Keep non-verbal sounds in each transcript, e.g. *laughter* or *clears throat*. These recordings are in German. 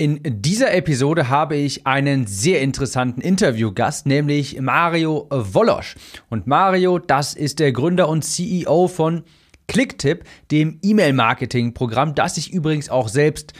In dieser Episode habe ich einen sehr interessanten Interviewgast, nämlich Mario Wolosch. Und Mario, das ist der Gründer und CEO von Clicktip, dem E-Mail-Marketing-Programm, das ich übrigens auch selbst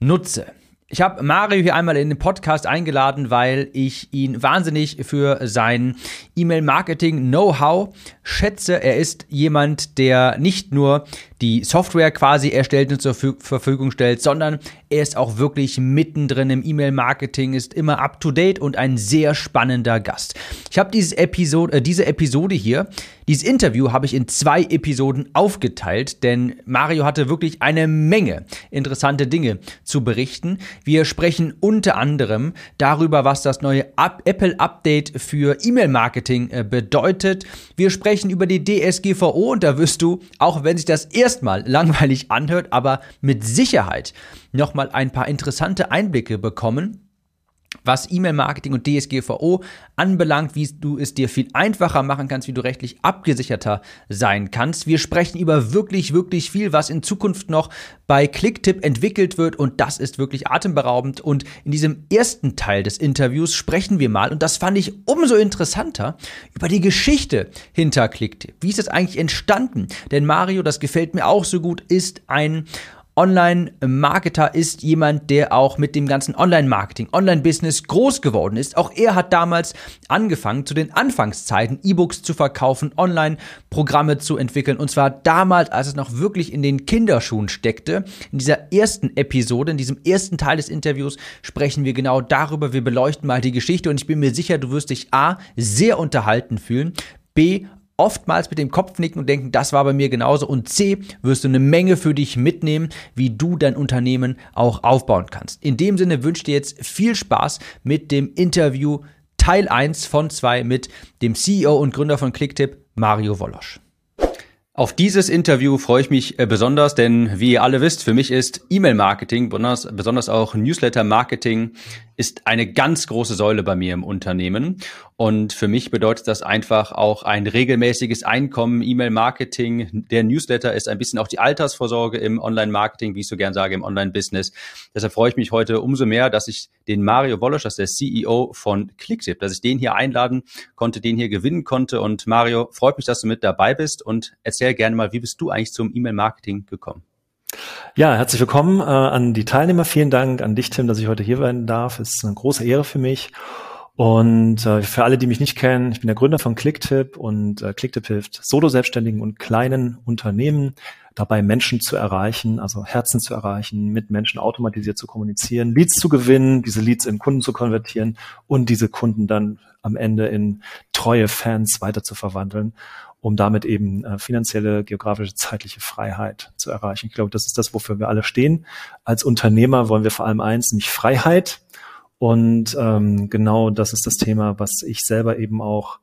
nutze. Ich habe Mario hier einmal in den Podcast eingeladen, weil ich ihn wahnsinnig für sein E-Mail-Marketing-Know-how schätze. Er ist jemand, der nicht nur die Software quasi erstellt und zur Verfügung stellt, sondern er ist auch wirklich mittendrin im E-Mail-Marketing, ist immer up-to-date und ein sehr spannender Gast. Ich habe diese Episode, äh, diese Episode hier, dieses Interview habe ich in zwei Episoden aufgeteilt, denn Mario hatte wirklich eine Menge interessante Dinge zu berichten. Wir sprechen unter anderem darüber, was das neue Apple-Update für E-Mail-Marketing äh, bedeutet. Wir sprechen über die DSGVO und da wirst du, auch wenn sich das erstmal langweilig anhört, aber mit Sicherheit nochmal ein paar interessante Einblicke bekommen was E-Mail-Marketing und DSGVO anbelangt, wie du es dir viel einfacher machen kannst, wie du rechtlich abgesicherter sein kannst. Wir sprechen über wirklich, wirklich viel, was in Zukunft noch bei Clicktip entwickelt wird und das ist wirklich atemberaubend. Und in diesem ersten Teil des Interviews sprechen wir mal, und das fand ich umso interessanter, über die Geschichte hinter Clicktip. Wie ist das eigentlich entstanden? Denn Mario, das gefällt mir auch so gut, ist ein Online-Marketer ist jemand, der auch mit dem ganzen Online-Marketing, Online-Business groß geworden ist. Auch er hat damals angefangen, zu den Anfangszeiten E-Books zu verkaufen, Online-Programme zu entwickeln. Und zwar damals, als es noch wirklich in den Kinderschuhen steckte. In dieser ersten Episode, in diesem ersten Teil des Interviews sprechen wir genau darüber. Wir beleuchten mal die Geschichte und ich bin mir sicher, du wirst dich A, sehr unterhalten fühlen, B, oftmals mit dem Kopf nicken und denken, das war bei mir genauso. Und C, wirst du eine Menge für dich mitnehmen, wie du dein Unternehmen auch aufbauen kannst. In dem Sinne wünsche ich dir jetzt viel Spaß mit dem Interview Teil 1 von 2 mit dem CEO und Gründer von Clicktip, Mario Wolosch. Auf dieses Interview freue ich mich äh, besonders, denn wie ihr alle wisst, für mich ist E-Mail-Marketing, besonders, besonders auch Newsletter-Marketing, ist eine ganz große Säule bei mir im Unternehmen. Und für mich bedeutet das einfach auch ein regelmäßiges Einkommen, E-Mail-Marketing. Der Newsletter ist ein bisschen auch die Altersvorsorge im Online-Marketing, wie ich so gern sage, im Online-Business. Deshalb freue ich mich heute umso mehr, dass ich den Mario Wolosch, das ist der CEO von Clicktip, dass ich den hier einladen konnte, den hier gewinnen konnte. Und Mario, freut mich, dass du mit dabei bist und erzähl gerne mal, wie bist du eigentlich zum E-Mail-Marketing gekommen? Ja, herzlich willkommen äh, an die Teilnehmer. Vielen Dank an dich, Tim, dass ich heute hier sein darf. Es ist eine große Ehre für mich. Und äh, für alle, die mich nicht kennen, ich bin der Gründer von Clicktip und äh, Clicktip hilft Solo-Selbstständigen und kleinen Unternehmen dabei, Menschen zu erreichen, also Herzen zu erreichen, mit Menschen automatisiert zu kommunizieren, Leads zu gewinnen, diese Leads in Kunden zu konvertieren und diese Kunden dann am Ende in treue Fans weiter zu verwandeln um damit eben äh, finanzielle, geografische, zeitliche Freiheit zu erreichen. Ich glaube, das ist das, wofür wir alle stehen. Als Unternehmer wollen wir vor allem eins, nämlich Freiheit. Und ähm, genau das ist das Thema, was ich selber eben auch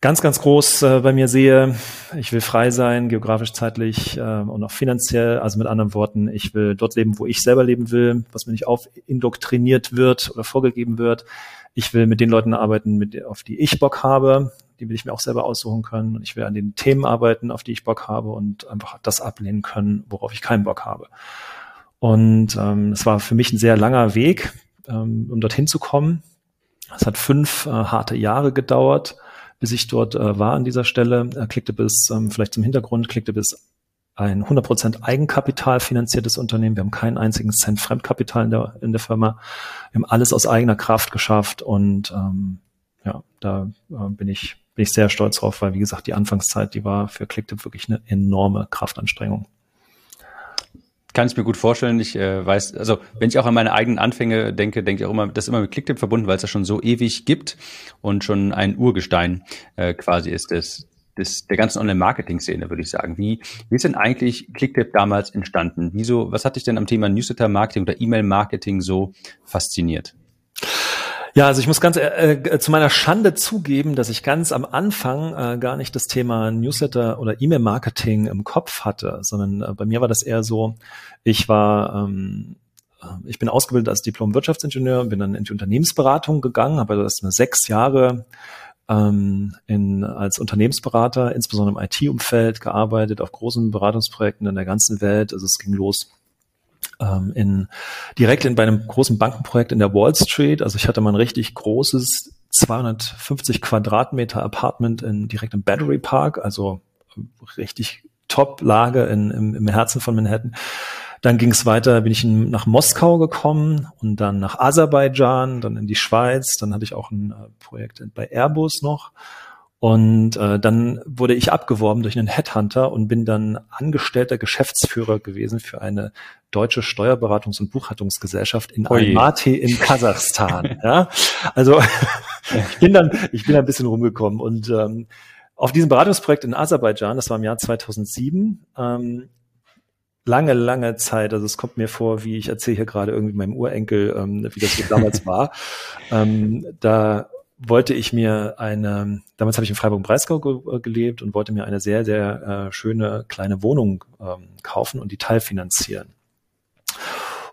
ganz, ganz groß äh, bei mir sehe. Ich will frei sein, geografisch, zeitlich äh, und auch finanziell. Also mit anderen Worten, ich will dort leben, wo ich selber leben will, was mir nicht aufindoktriniert wird oder vorgegeben wird. Ich will mit den Leuten arbeiten, mit, auf die ich Bock habe die will ich mir auch selber aussuchen können und ich will an den Themen arbeiten, auf die ich Bock habe und einfach das ablehnen können, worauf ich keinen Bock habe. Und ähm, es war für mich ein sehr langer Weg, ähm, um dorthin zu kommen. Es hat fünf äh, harte Jahre gedauert, bis ich dort äh, war an dieser Stelle. Er klickte bis, ähm, vielleicht zum Hintergrund, klickte bis ein 100% Eigenkapital finanziertes Unternehmen. Wir haben keinen einzigen Cent Fremdkapital in der, in der Firma. Wir haben alles aus eigener Kraft geschafft und ähm, ja, da äh, bin ich bin ich sehr stolz drauf, weil wie gesagt, die Anfangszeit, die war für Clicktip wirklich eine enorme Kraftanstrengung. Kann ich mir gut vorstellen. Ich äh, weiß, also wenn ich auch an meine eigenen Anfänge denke, denke ich auch immer, das ist immer mit Clicktip verbunden, weil es ja schon so ewig gibt und schon ein Urgestein äh, quasi ist des, des, der ganzen Online-Marketing-Szene, würde ich sagen. Wie, wie ist denn eigentlich Clicktip damals entstanden? Wieso, was hat dich denn am Thema Newsletter-Marketing oder E-Mail-Marketing so fasziniert? Ja, also ich muss ganz äh, äh, zu meiner Schande zugeben, dass ich ganz am Anfang äh, gar nicht das Thema Newsletter oder E-Mail-Marketing im Kopf hatte, sondern äh, bei mir war das eher so, ich war ähm, äh, ich bin ausgebildet als Diplom-Wirtschaftsingenieur, bin dann in die Unternehmensberatung gegangen, habe das eine sechs Jahre ähm, in, als Unternehmensberater, insbesondere im IT-Umfeld, gearbeitet, auf großen Beratungsprojekten in der ganzen Welt. Also es ging los ähm, in direkt in bei einem großen Bankenprojekt in der Wall Street. Also ich hatte mal ein richtig großes 250 Quadratmeter Apartment in, direkt im Battery Park, also richtig Top-Lage im, im Herzen von Manhattan. Dann ging es weiter, bin ich in, nach Moskau gekommen und dann nach Aserbaidschan, dann in die Schweiz. Dann hatte ich auch ein äh, Projekt bei Airbus noch. Und äh, dann wurde ich abgeworben durch einen Headhunter und bin dann angestellter Geschäftsführer gewesen für eine deutsche Steuerberatungs- und Buchhaltungsgesellschaft in Almaty in Kasachstan. *laughs* ja, also *laughs* ich bin dann, ich bin ein bisschen rumgekommen und ähm, auf diesem Beratungsprojekt in Aserbaidschan, das war im Jahr 2007, ähm, lange, lange Zeit, also es kommt mir vor, wie ich erzähle hier gerade irgendwie meinem Urenkel, ähm, wie das so damals *laughs* war. Ähm, da wollte ich mir eine, damals habe ich in Freiburg-Breisgau ge äh, gelebt und wollte mir eine sehr, sehr äh, schöne kleine Wohnung ähm, kaufen und die teilfinanzieren.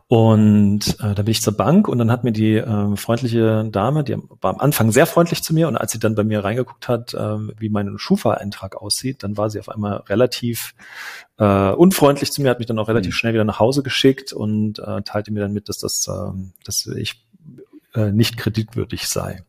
Und äh, da bin ich zur Bank und dann hat mir die äh, freundliche Dame, die war am Anfang sehr freundlich zu mir und als sie dann bei mir reingeguckt hat, äh, wie mein Schufa-Eintrag aussieht, dann war sie auf einmal relativ äh, unfreundlich zu mir, hat mich dann auch relativ mhm. schnell wieder nach Hause geschickt und äh, teilte mir dann mit, dass das, äh, dass ich äh, nicht kreditwürdig sei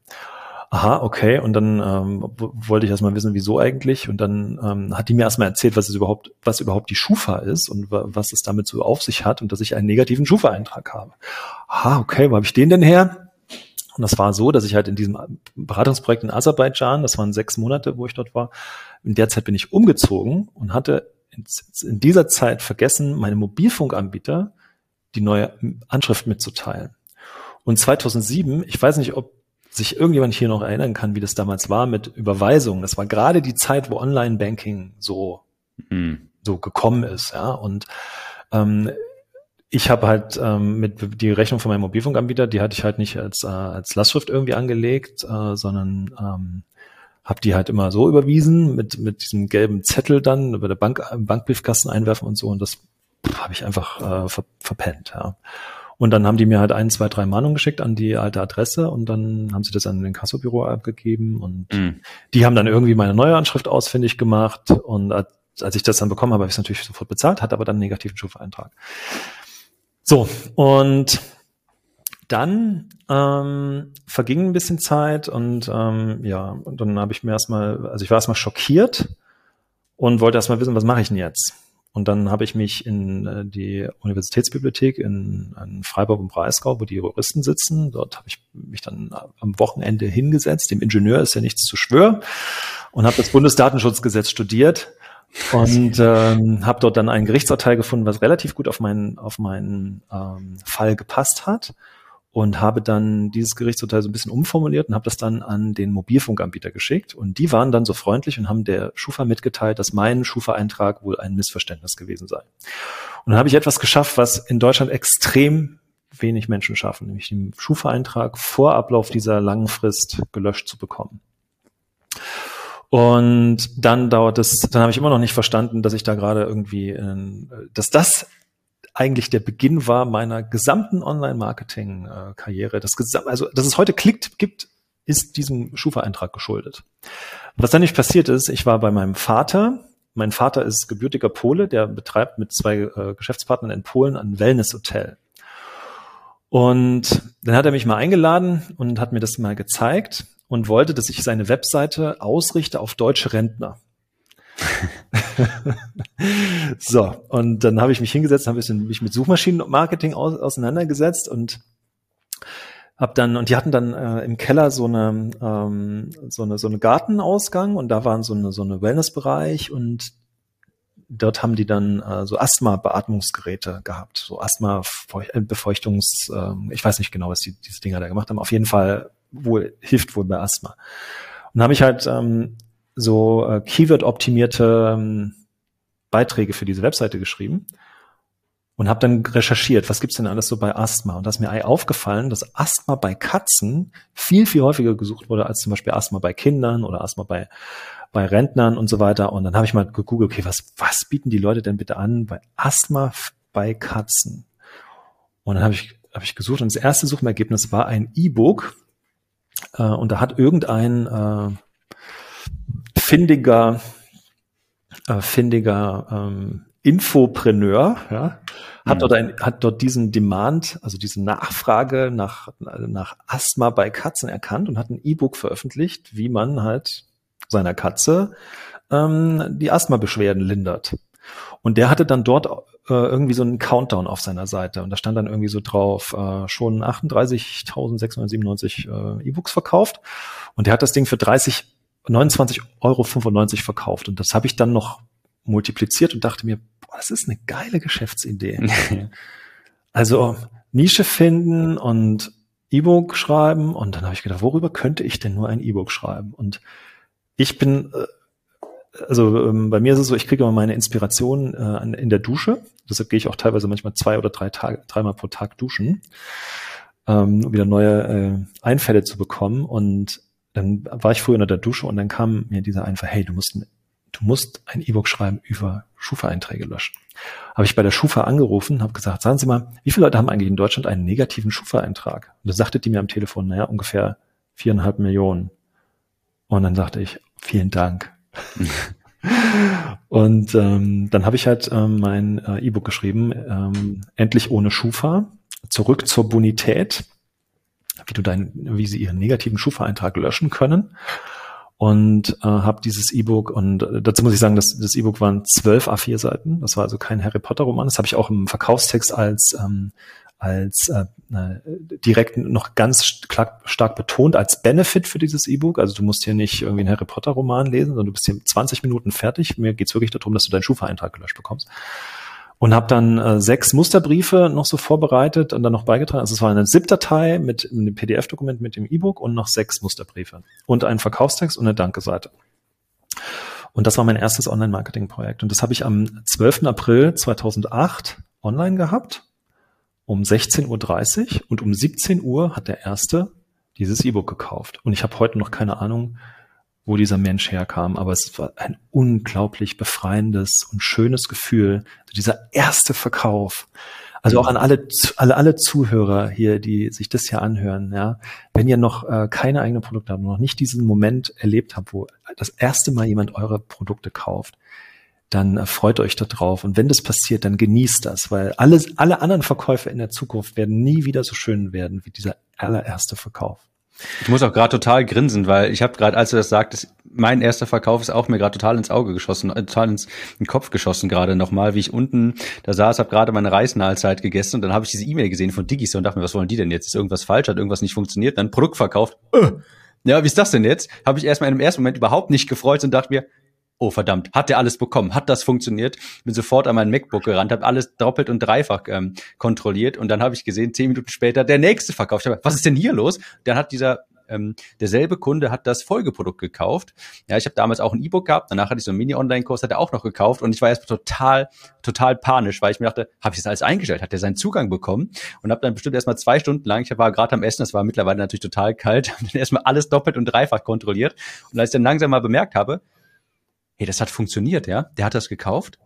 aha, okay. Und dann ähm, wollte ich erstmal wissen, wieso eigentlich. Und dann ähm, hat die mir erstmal erzählt, was es überhaupt, was überhaupt die Schufa ist und was es damit so auf sich hat und dass ich einen negativen Schufa-Eintrag habe. Aha, okay, wo habe ich den denn her? Und das war so, dass ich halt in diesem Beratungsprojekt in Aserbaidschan, das waren sechs Monate, wo ich dort war, in der Zeit bin ich umgezogen und hatte in dieser Zeit vergessen, meinem Mobilfunkanbieter die neue Anschrift mitzuteilen. Und 2007, ich weiß nicht, ob sich irgendjemand hier noch erinnern kann, wie das damals war mit Überweisungen. Das war gerade die Zeit, wo Online-Banking so, mhm. so gekommen ist, ja. Und ähm, ich habe halt ähm, mit die Rechnung von meinem Mobilfunkanbieter, die hatte ich halt nicht als, äh, als Lastschrift irgendwie angelegt, äh, sondern ähm, habe die halt immer so überwiesen mit mit diesem gelben Zettel dann über der Bank Bankbriefkasten einwerfen und so und das habe ich einfach äh, ver, verpennt, ja. Und dann haben die mir halt ein, zwei, drei Mahnungen geschickt an die alte Adresse und dann haben sie das an den Kassobüro abgegeben und mhm. die haben dann irgendwie meine neue Anschrift ausfindig gemacht und als ich das dann bekommen habe, habe ich es natürlich sofort bezahlt, hatte aber dann einen negativen Schufa-Eintrag. So, und dann ähm, verging ein bisschen Zeit und ähm, ja, und dann habe ich mir erstmal, also ich war erstmal schockiert und wollte erstmal wissen, was mache ich denn jetzt? Und dann habe ich mich in äh, die Universitätsbibliothek in, in Freiburg und Breisgau, wo die Juristen sitzen, dort habe ich mich dann am Wochenende hingesetzt. Dem Ingenieur ist ja nichts zu schwören. Und habe das Bundesdatenschutzgesetz studiert. Und ähm, habe dort dann ein Gerichtsurteil gefunden, was relativ gut auf meinen auf meinen ähm, Fall gepasst hat und habe dann dieses Gerichtsurteil so ein bisschen umformuliert und habe das dann an den Mobilfunkanbieter geschickt. Und die waren dann so freundlich und haben der Schufa mitgeteilt, dass mein Schufa-Eintrag wohl ein Missverständnis gewesen sei. Und dann habe ich etwas geschafft, was in Deutschland extrem wenig Menschen schaffen, nämlich den Schufa-Eintrag vor Ablauf dieser langen Frist gelöscht zu bekommen. Und dann dauert es, dann habe ich immer noch nicht verstanden, dass ich da gerade irgendwie, äh, dass das eigentlich der Beginn war meiner gesamten Online-Marketing-Karriere. Das gesam also, dass es heute klickt, gibt, ist diesem Schufa-Eintrag geschuldet. Was dann nicht passiert ist, ich war bei meinem Vater. Mein Vater ist gebürtiger Pole, der betreibt mit zwei äh, Geschäftspartnern in Polen ein Wellness-Hotel. Und dann hat er mich mal eingeladen und hat mir das mal gezeigt und wollte, dass ich seine Webseite ausrichte auf deutsche Rentner. *laughs* so, und dann habe ich mich hingesetzt, habe mich mit Suchmaschinenmarketing aus, auseinandergesetzt und hab dann und die hatten dann äh, im Keller so eine ähm, so eine so eine Gartenausgang und da waren so eine so eine Wellnessbereich und dort haben die dann äh, so Asthma-Beatmungsgeräte gehabt, so Asthma-Befeuchtungs, äh, ich weiß nicht genau, was die diese Dinger da gemacht haben. Auf jeden Fall wohl hilft wohl bei Asthma. Und habe ich halt ähm, so äh, Keyword-optimierte ähm, Beiträge für diese Webseite geschrieben und habe dann recherchiert, was gibt's denn alles so bei Asthma? Und da ist mir aufgefallen, dass Asthma bei Katzen viel, viel häufiger gesucht wurde als zum Beispiel Asthma bei Kindern oder Asthma bei, bei Rentnern und so weiter. Und dann habe ich mal gegoogelt, okay, was, was bieten die Leute denn bitte an bei Asthma bei Katzen? Und dann habe ich, hab ich gesucht und das erste Suchergebnis war ein E-Book. Äh, und da hat irgendein äh, findiger, äh, findiger ähm, Infopreneur, ja, hat, mhm. dort ein, hat dort diesen Demand, also diese Nachfrage nach, nach Asthma bei Katzen erkannt und hat ein E-Book veröffentlicht, wie man halt seiner Katze ähm, die Asthma-Beschwerden lindert. Und der hatte dann dort äh, irgendwie so einen Countdown auf seiner Seite und da stand dann irgendwie so drauf, äh, schon 38.697 äh, E-Books verkauft und der hat das Ding für 30, 29,95 Euro verkauft und das habe ich dann noch multipliziert und dachte mir, boah, das ist eine geile Geschäftsidee. *laughs* also Nische finden und E-Book schreiben und dann habe ich gedacht, worüber könnte ich denn nur ein E-Book schreiben? Und ich bin äh, also ähm, bei mir ist es so, ich kriege immer meine Inspiration äh, in der Dusche. Deshalb gehe ich auch teilweise manchmal zwei oder drei Tage, dreimal pro Tag duschen, ähm, um wieder neue äh, Einfälle zu bekommen. Und dann war ich früher unter der Dusche und dann kam mir dieser Einfall, hey, du musst, du musst ein E-Book schreiben über Schufa-Einträge löschen. Habe ich bei der Schufa angerufen, habe gesagt, sagen Sie mal, wie viele Leute haben eigentlich in Deutschland einen negativen Schufa-Eintrag? Und da sagte die mir am Telefon, naja, ungefähr viereinhalb Millionen. Und dann sagte ich, vielen Dank. *laughs* Und ähm, dann habe ich halt ähm, mein äh, E-Book geschrieben, ähm, endlich ohne Schufa, zurück zur Bonität, wie du dein, wie sie ihren negativen Schufa-Eintrag löschen können. Und äh, habe dieses E-Book und äh, dazu muss ich sagen, dass das E-Book waren zwölf A4-Seiten. Das war also kein Harry Potter-Roman. Das habe ich auch im Verkaufstext als ähm, als äh, äh, direkt noch ganz stark, stark betont als Benefit für dieses E-Book. Also du musst hier nicht irgendwie einen Harry Potter Roman lesen, sondern du bist hier 20 Minuten fertig. Mir geht's wirklich darum, dass du deinen Schufa-Eintrag gelöscht bekommst. Und habe dann äh, sechs Musterbriefe noch so vorbereitet und dann noch beigetragen. Also es war eine ZIP-Datei mit einem PDF-Dokument mit dem E-Book und noch sechs Musterbriefe und einen Verkaufstext und eine Danke-Seite. Und das war mein erstes Online-Marketing-Projekt. Und das habe ich am 12. April 2008 online gehabt um 16.30 Uhr und um 17 Uhr hat der erste dieses E-Book gekauft. Und ich habe heute noch keine Ahnung, wo dieser Mensch herkam, aber es war ein unglaublich befreiendes und schönes Gefühl, dieser erste Verkauf. Also auch an alle, alle, alle Zuhörer hier, die sich das hier anhören, ja, wenn ihr noch äh, keine eigenen Produkte habt, noch nicht diesen Moment erlebt habt, wo das erste Mal jemand eure Produkte kauft, dann freut euch da drauf. Und wenn das passiert, dann genießt das, weil alles, alle anderen Verkäufe in der Zukunft werden nie wieder so schön werden wie dieser allererste Verkauf. Ich muss auch gerade total grinsen, weil ich habe gerade, als du das sagtest, mein erster Verkauf ist auch mir gerade total ins Auge geschossen, äh, total ins in den Kopf geschossen gerade nochmal, wie ich unten da saß, habe gerade meine Reisnahlzeit gegessen und dann habe ich diese E-Mail gesehen von Digis und dachte mir, was wollen die denn jetzt? Ist irgendwas falsch? Hat irgendwas nicht funktioniert? Dann Produkt verkauft. Äh. Ja, wie ist das denn jetzt? Habe ich erstmal in dem ersten Moment überhaupt nicht gefreut und dachte mir, oh verdammt, hat der alles bekommen? Hat das funktioniert? Bin sofort an mein MacBook gerannt, habe alles doppelt und dreifach ähm, kontrolliert und dann habe ich gesehen, zehn Minuten später, der nächste verkauft. Hab, was ist denn hier los? Dann hat dieser ähm, derselbe Kunde hat das Folgeprodukt gekauft. Ja, ich habe damals auch ein E-Book gehabt, danach hatte ich so einen Mini-Online-Kurs, hat er auch noch gekauft und ich war erst total, total panisch, weil ich mir dachte, habe ich das alles eingestellt? Hat er seinen Zugang bekommen? Und habe dann bestimmt erstmal zwei Stunden lang, ich war gerade am Essen, das war mittlerweile natürlich total kalt, *laughs* habe dann erstmal alles doppelt und dreifach kontrolliert. Und als ich dann langsam mal bemerkt habe, hey, das hat funktioniert, ja. Der hat das gekauft.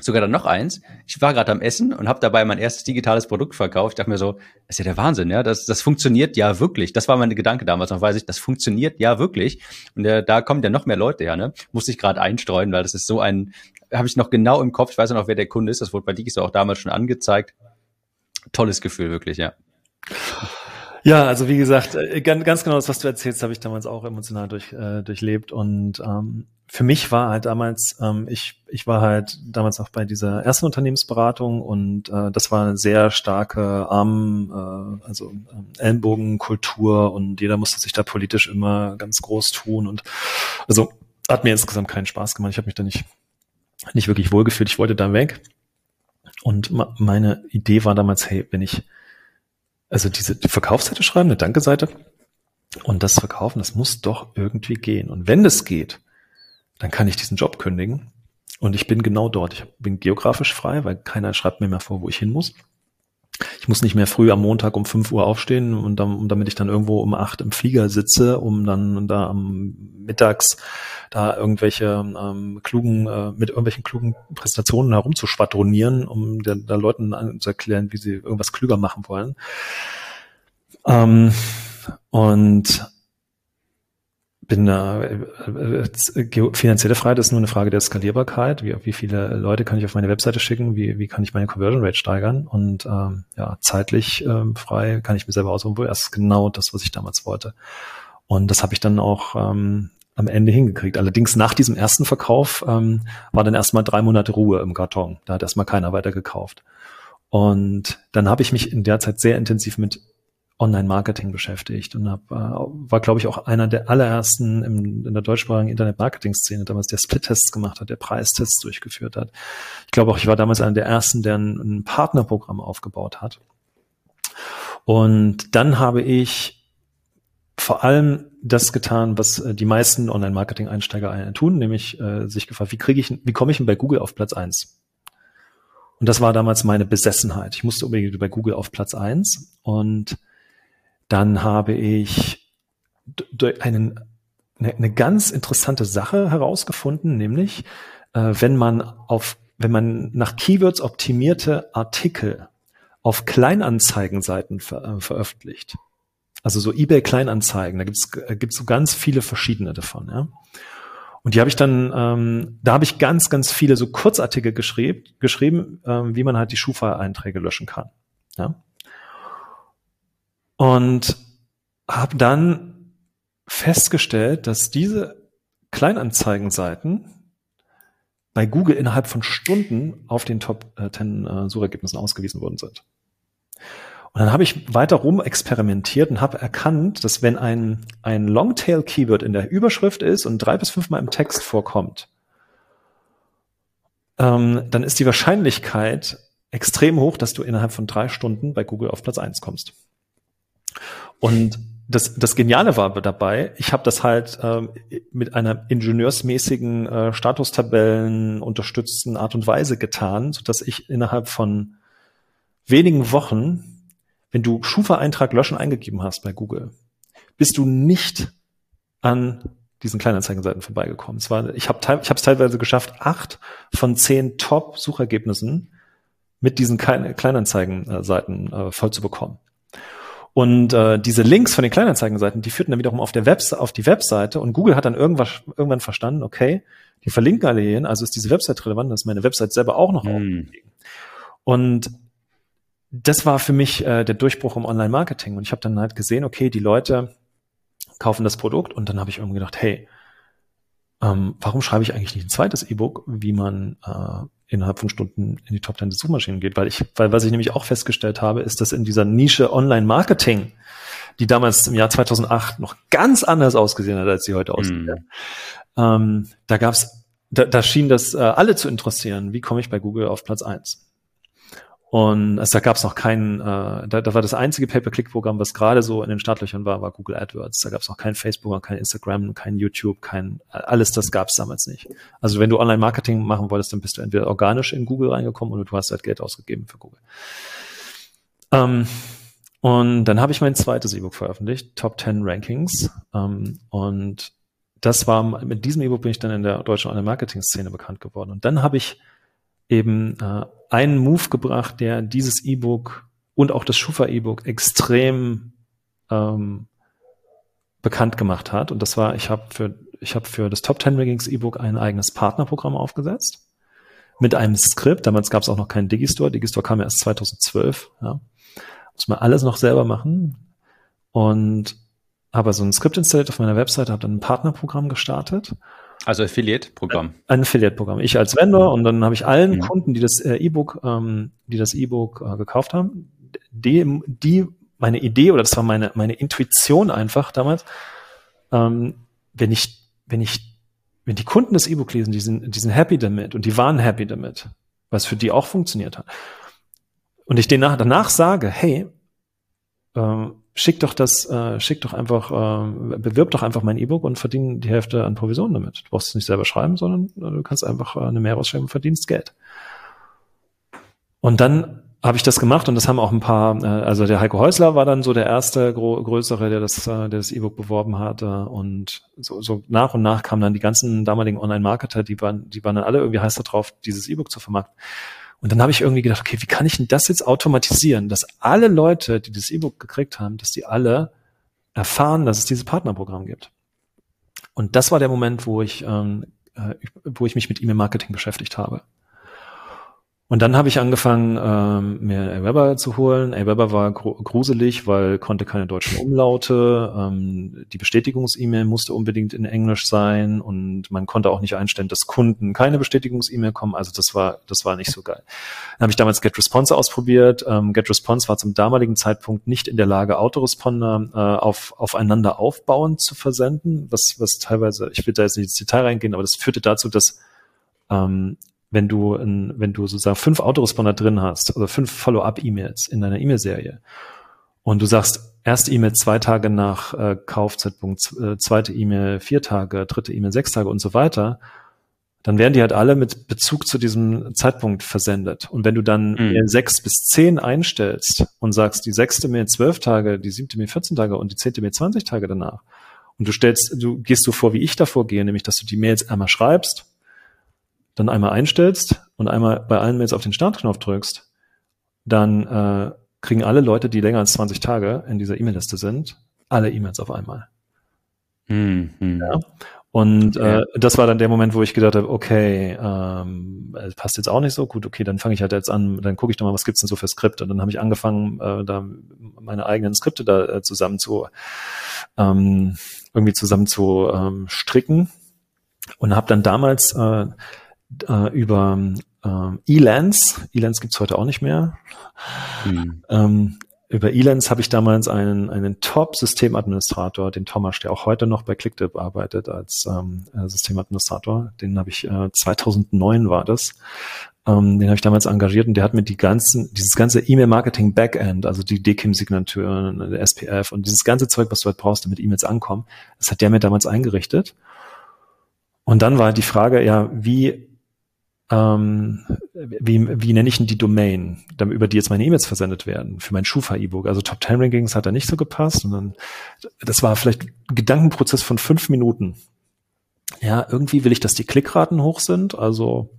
Sogar dann noch eins. Ich war gerade am Essen und habe dabei mein erstes digitales Produkt verkauft. Ich dachte mir so, das ist ja der Wahnsinn, ja. Das, das funktioniert ja wirklich. Das war mein Gedanke damals noch, weiß ich, das funktioniert ja wirklich. Und der, da kommen ja noch mehr Leute her, ne? Musste ich gerade einstreuen, weil das ist so ein, habe ich noch genau im Kopf. Ich weiß noch, wer der Kunde ist. Das wurde bei Digis auch damals schon angezeigt. Tolles Gefühl, wirklich, ja. Ja, also wie gesagt, äh, ganz, ganz genau das, was du erzählst, habe ich damals auch emotional durch, äh, durchlebt. Und ähm, für mich war halt damals, ähm, ich, ich war halt damals auch bei dieser ersten Unternehmensberatung und äh, das war eine sehr starke Arm, äh, also äh, Ellenbogenkultur und jeder musste sich da politisch immer ganz groß tun und also hat mir insgesamt keinen Spaß gemacht. Ich habe mich da nicht, nicht wirklich wohlgefühlt. Ich wollte da weg. Und meine Idee war damals, hey, wenn ich also diese die Verkaufsseite schreiben, eine Danke-Seite und das Verkaufen, das muss doch irgendwie gehen. Und wenn das geht, dann kann ich diesen Job kündigen. Und ich bin genau dort. Ich bin geografisch frei, weil keiner schreibt mir mehr vor, wo ich hin muss. Ich muss nicht mehr früh am Montag um 5 Uhr aufstehen und dann, damit ich dann irgendwo um 8 im Flieger sitze, um dann da am mittags da irgendwelche ähm, klugen, äh, mit irgendwelchen klugen Präsentationen herumzuschwadronieren, um der, der Leuten zu erklären, wie sie irgendwas klüger machen wollen. Ähm, und bin äh, äh, finanzielle Freiheit ist nur eine Frage der Skalierbarkeit. Wie, wie viele Leute kann ich auf meine Webseite schicken? Wie, wie kann ich meine Conversion Rate steigern? Und ähm, ja, zeitlich ähm, frei kann ich mir selber aussuchen. Das ist genau das, was ich damals wollte. Und das habe ich dann auch ähm, am Ende hingekriegt. Allerdings nach diesem ersten Verkauf ähm, war dann erstmal drei Monate Ruhe im Karton. Da hat erstmal keiner weiter gekauft. Und dann habe ich mich in der Zeit sehr intensiv mit Online-Marketing beschäftigt und hab, äh, war, glaube ich, auch einer der allerersten im, in der deutschsprachigen Internet-Marketing-Szene damals, der Split-Tests gemacht hat, der Preistests durchgeführt hat. Ich glaube auch, ich war damals einer der ersten, der ein, ein Partnerprogramm aufgebaut hat. Und dann habe ich vor allem das getan, was äh, die meisten Online-Marketing-Einsteiger tun, nämlich äh, sich gefragt, wie kriege ich, wie komme ich denn bei Google auf Platz eins? Und das war damals meine Besessenheit. Ich musste unbedingt bei Google auf Platz eins und dann habe ich einen, eine, eine ganz interessante Sache herausgefunden, nämlich äh, wenn man auf, wenn man nach Keywords optimierte Artikel auf Kleinanzeigenseiten ver, äh, veröffentlicht, also so eBay Kleinanzeigen, da gibt's äh, gibt's so ganz viele verschiedene davon, ja. Und die habe ich dann, ähm, da habe ich ganz, ganz viele so Kurzartikel geschrieben, geschrieben, ähm, wie man halt die Schufa-Einträge löschen kann. Ja? Und habe dann festgestellt, dass diese Kleinanzeigenseiten bei Google innerhalb von Stunden auf den Top 10 äh, äh, Suchergebnissen ausgewiesen worden sind. Und dann habe ich weiter rum experimentiert und habe erkannt, dass wenn ein, ein Longtail-Keyword in der Überschrift ist und drei bis fünfmal im Text vorkommt, ähm, dann ist die Wahrscheinlichkeit extrem hoch, dass du innerhalb von drei Stunden bei Google auf Platz eins kommst. Und das, das Geniale war dabei, ich habe das halt ähm, mit einer ingenieursmäßigen äh, Statustabellen unterstützten Art und Weise getan, so dass ich innerhalb von wenigen Wochen, wenn du Schufa-Eintrag löschen eingegeben hast bei Google, bist du nicht an diesen Kleinanzeigenseiten vorbeigekommen. Es war, ich habe ich es teilweise geschafft, acht von zehn Top-Suchergebnissen mit diesen Kleinanzeigenseiten äh, voll zu bekommen. Und äh, diese Links von den Kleinanzeigenseiten, die führten dann wiederum auf, der Webs auf die Webseite und Google hat dann irgendwas, irgendwann verstanden, okay, die verlinken alle hierhin, also ist diese Website relevant, dass meine Website selber auch noch hm. Und das war für mich äh, der Durchbruch im Online-Marketing. Und ich habe dann halt gesehen, okay, die Leute kaufen das Produkt und dann habe ich irgendwie gedacht, hey, ähm, warum schreibe ich eigentlich nicht ein zweites E-Book, wie man äh, innerhalb von Stunden in die Top 10 des Suchmaschinen geht. Weil ich, weil was ich nämlich auch festgestellt habe, ist, dass in dieser Nische Online-Marketing, die damals im Jahr 2008 noch ganz anders ausgesehen hat, als sie heute aussieht, mm. ähm, da gab's, da, da schien das äh, alle zu interessieren. Wie komme ich bei Google auf Platz eins? Und also da gab es noch keinen, äh, da, da war das einzige Pay-per-Click-Programm, was gerade so in den Startlöchern war, war Google AdWords. Da gab es noch kein Facebook, kein Instagram, kein YouTube, kein alles das gab es damals nicht. Also wenn du Online-Marketing machen wolltest, dann bist du entweder organisch in Google reingekommen oder du hast halt Geld ausgegeben für Google. Ähm, und dann habe ich mein zweites E-Book veröffentlicht, Top 10 Rankings. Ähm, und das war, mit diesem E-Book bin ich dann in der deutschen Online-Marketing-Szene bekannt geworden. Und dann habe ich eben äh, einen Move gebracht, der dieses E-Book und auch das Schufa-E-Book extrem ähm, bekannt gemacht hat. Und das war, ich habe für, ich habe für das Top 10 Rankings E-Book ein eigenes Partnerprogramm aufgesetzt mit einem Skript. Damals gab es auch noch keinen Digistore. Digistore kam ja erst 2012. Ja. Muss man alles noch selber machen. Und habe so ein Skript installiert auf meiner Webseite, habe dann ein Partnerprogramm gestartet also Affiliate-Programm. Ein Affiliate-Programm. Ich als Vendor und dann habe ich allen mhm. Kunden, die das äh, E-Book, ähm, die das E-Book äh, gekauft haben, die, die meine Idee oder das war meine meine Intuition einfach damals, ähm, wenn ich wenn ich wenn die Kunden das E-Book lesen, die sind die sind happy damit und die waren happy damit, was für die auch funktioniert hat. Und ich denen danach sage, hey, ähm, schick doch das, äh, schick doch einfach, äh, bewirb doch einfach mein E-Book und verdien die Hälfte an Provisionen damit. Du brauchst es nicht selber schreiben, sondern äh, du kannst einfach äh, eine Mehr rausschreiben und verdienst Geld. Und dann habe ich das gemacht und das haben auch ein paar, äh, also der Heiko Häusler war dann so der erste größere, der das, äh, der das E-Book beworben hatte und so, so nach und nach kamen dann die ganzen damaligen Online-Marketer, die waren, die waren dann alle irgendwie heiß darauf, dieses E-Book zu vermarkten. Und dann habe ich irgendwie gedacht, okay, wie kann ich denn das jetzt automatisieren, dass alle Leute, die das E-Book gekriegt haben, dass die alle erfahren, dass es dieses Partnerprogramm gibt. Und das war der Moment, wo ich, ähm, äh, wo ich mich mit E-Mail-Marketing beschäftigt habe. Und dann habe ich angefangen, ähm, mir Aweber zu holen. Aweber war gruselig, weil konnte keine deutschen Umlaute. Ähm, die Bestätigungs-E-Mail musste unbedingt in Englisch sein und man konnte auch nicht einstellen, dass Kunden keine Bestätigungs-E-Mail kommen. Also das war, das war nicht so geil. Dann habe ich damals GetResponse ausprobiert. Ähm, GetResponse war zum damaligen Zeitpunkt nicht in der Lage, Autoresponder äh, auf, aufeinander aufbauend zu versenden, was, was teilweise, ich will da jetzt nicht ins Detail reingehen, aber das führte dazu, dass ähm, wenn du, ein, wenn du sozusagen fünf Autoresponder drin hast oder fünf Follow-up-E-Mails in deiner E-Mail-Serie und du sagst, erste E-Mail zwei Tage nach äh, Kaufzeitpunkt, äh, zweite E-Mail vier Tage, dritte E-Mail sechs Tage und so weiter, dann werden die halt alle mit Bezug zu diesem Zeitpunkt versendet. Und wenn du dann mhm. Sechs bis zehn einstellst und sagst, die sechste Mail zwölf Tage, die siebte Mail 14 Tage und die zehnte Mail 20 Tage danach, und du stellst, du gehst so vor, wie ich davor gehe, nämlich, dass du die Mails einmal schreibst, dann einmal einstellst und einmal bei allen Mails auf den Startknopf drückst, dann äh, kriegen alle Leute, die länger als 20 Tage in dieser E-Mail-Liste sind, alle E-Mails auf einmal. Mhm. Ja. Und okay. äh, das war dann der Moment, wo ich gedacht habe, okay, ähm, passt jetzt auch nicht so gut, okay, dann fange ich halt jetzt an, dann gucke ich doch mal, was gibt's denn so für Skripte. Und dann habe ich angefangen, äh, da meine eigenen Skripte da äh, zusammen zu ähm, irgendwie zusammen zu ähm, stricken und habe dann damals äh, äh, über äh, Elance, Elance gibt's heute auch nicht mehr. Mhm. Ähm, über Elance habe ich damals einen, einen Top-Systemadministrator, den Thomas, der auch heute noch bei ClickTip arbeitet als ähm, äh, Systemadministrator. Den habe ich äh, 2009 war das. Ähm, den habe ich damals engagiert und der hat mir die ganzen, dieses ganze E-Mail-Marketing-Backend, also die DKIM-Signaturen, der SPF und dieses ganze Zeug, was du halt brauchst, damit E-Mails ankommen, das hat der mir damals eingerichtet. Und dann war die Frage, ja, wie ähm, wie, wie nenne ich denn die Domain, über die jetzt meine E-Mails versendet werden, für mein Schufa-E-Book. Also Top 10 Rankings hat da nicht so gepasst. Und dann, das war vielleicht ein Gedankenprozess von fünf Minuten. Ja, irgendwie will ich, dass die Klickraten hoch sind. Also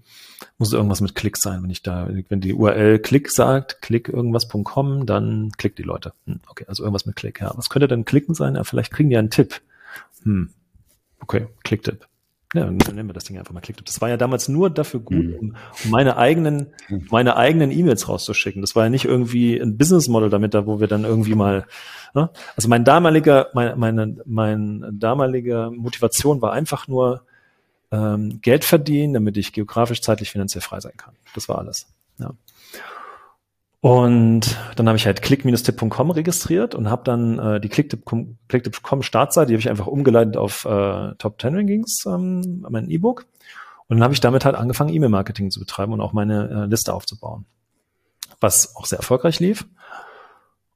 muss irgendwas mit Klick sein. Wenn ich da, wenn die URL Klick sagt, klick irgendwas.com, dann klickt die Leute. Hm, okay, also irgendwas mit Klick. Ja, was könnte denn klicken sein? Ja, vielleicht kriegen die einen Tipp. Hm, okay, Klicktipp. Ja, nennen wir das Ding einfach mal ClickTip. Das war ja damals nur dafür gut, mhm. um, um meine eigenen, meine eigenen E-Mails rauszuschicken. Das war ja nicht irgendwie ein Business Model damit da, wo wir dann irgendwie mal, ne? also mein damaliger, meine, meine, meine damalige Motivation war einfach nur ähm, Geld verdienen, damit ich geografisch, zeitlich, finanziell frei sein kann. Das war alles. Ja. Und dann habe ich halt click-tipp.com registriert und habe dann äh, die click-tipp.com Click Startseite, die habe ich einfach umgeleitet auf äh, Top 10 Rankings, ähm, mein E-Book. Und dann habe ich damit halt angefangen, E-Mail-Marketing zu betreiben und auch meine äh, Liste aufzubauen. Was auch sehr erfolgreich lief.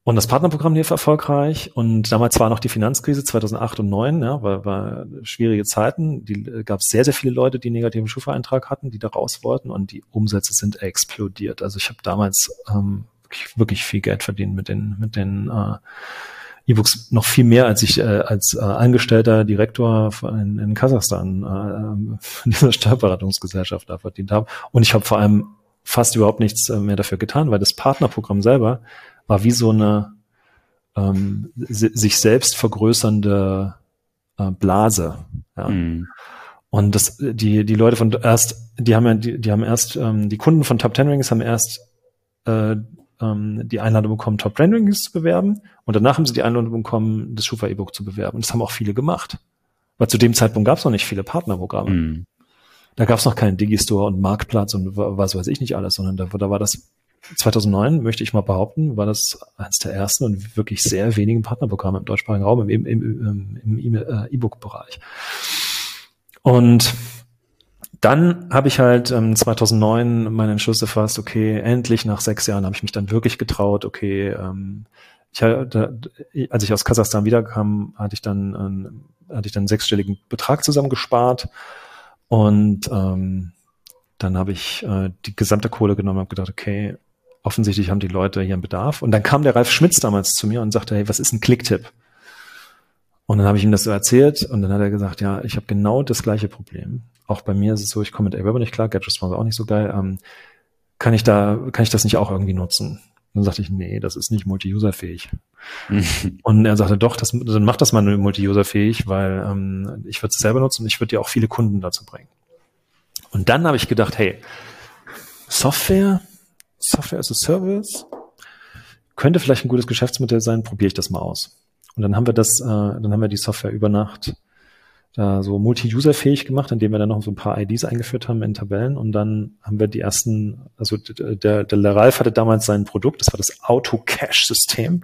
Und das Partnerprogramm lief erfolgreich. Und damals war noch die Finanzkrise 2008 und 2009, ja, war, war schwierige Zeiten. Die äh, gab sehr, sehr viele Leute, die negativen Schufa-Eintrag hatten, die da raus wollten. Und die Umsätze sind explodiert. Also ich habe damals ähm, wirklich, wirklich viel Geld verdient mit den, mit den äh, E-Books noch viel mehr, als ich äh, als äh, angestellter Direktor in, in Kasachstan äh, in dieser Steuerberatungsgesellschaft da verdient habe. Und ich habe vor allem fast überhaupt nichts äh, mehr dafür getan, weil das Partnerprogramm selber war wie so eine ähm, sich selbst vergrößernde äh, Blase. Ja. Mhm. Und das, die, die Leute von erst, die haben ja, die, die haben erst, ähm, die Kunden von Top Ten Rings haben erst äh, ähm, die Einladung bekommen, Top Ten Rings zu bewerben und danach haben sie die Einladung bekommen, das Schufa E-Book zu bewerben. Und das haben auch viele gemacht. Weil zu dem Zeitpunkt gab es noch nicht viele Partnerprogramme. Mhm. Da gab es noch keinen Digistore und Marktplatz und was weiß ich nicht alles, sondern da, da war das 2009, möchte ich mal behaupten, war das eines der ersten und wirklich sehr wenigen Partnerprogramme im deutschsprachigen Raum im, im, im, äh, E-Book-Bereich. Und dann habe ich halt ähm, 2009 meinen Entschluss gefasst, okay, endlich nach sechs Jahren habe ich mich dann wirklich getraut, okay, ähm, ich, hatte, als ich aus Kasachstan wiederkam, hatte ich dann, ähm, hatte ich dann einen sechsstelligen Betrag zusammengespart und ähm, dann habe ich äh, die gesamte Kohle genommen und gedacht, okay, offensichtlich haben die Leute hier einen Bedarf. Und dann kam der Ralf Schmitz damals zu mir und sagte, hey, was ist ein Klicktipp? Und dann habe ich ihm das so erzählt und dann hat er gesagt, ja, ich habe genau das gleiche Problem. Auch bei mir ist es so, ich komme mit Aweber nicht klar, GetResponse auch nicht so geil. Ähm, kann ich da, kann ich das nicht auch irgendwie nutzen? Und dann sagte ich, nee, das ist nicht multi-user-fähig. *laughs* und er sagte, doch, das, dann mach das mal multi-user-fähig, weil ähm, ich würde es selber nutzen und ich würde dir auch viele Kunden dazu bringen. Und dann habe ich gedacht, hey, Software, Software as a Service, könnte vielleicht ein gutes Geschäftsmodell sein, probiere ich das mal aus. Und dann haben wir das, äh, dann haben wir die Software über Nacht da so multi-user-fähig gemacht, indem wir dann noch so ein paar IDs eingeführt haben in Tabellen und dann haben wir die ersten, also der, der Ralf hatte damals sein Produkt, das war das Auto-Cash-System.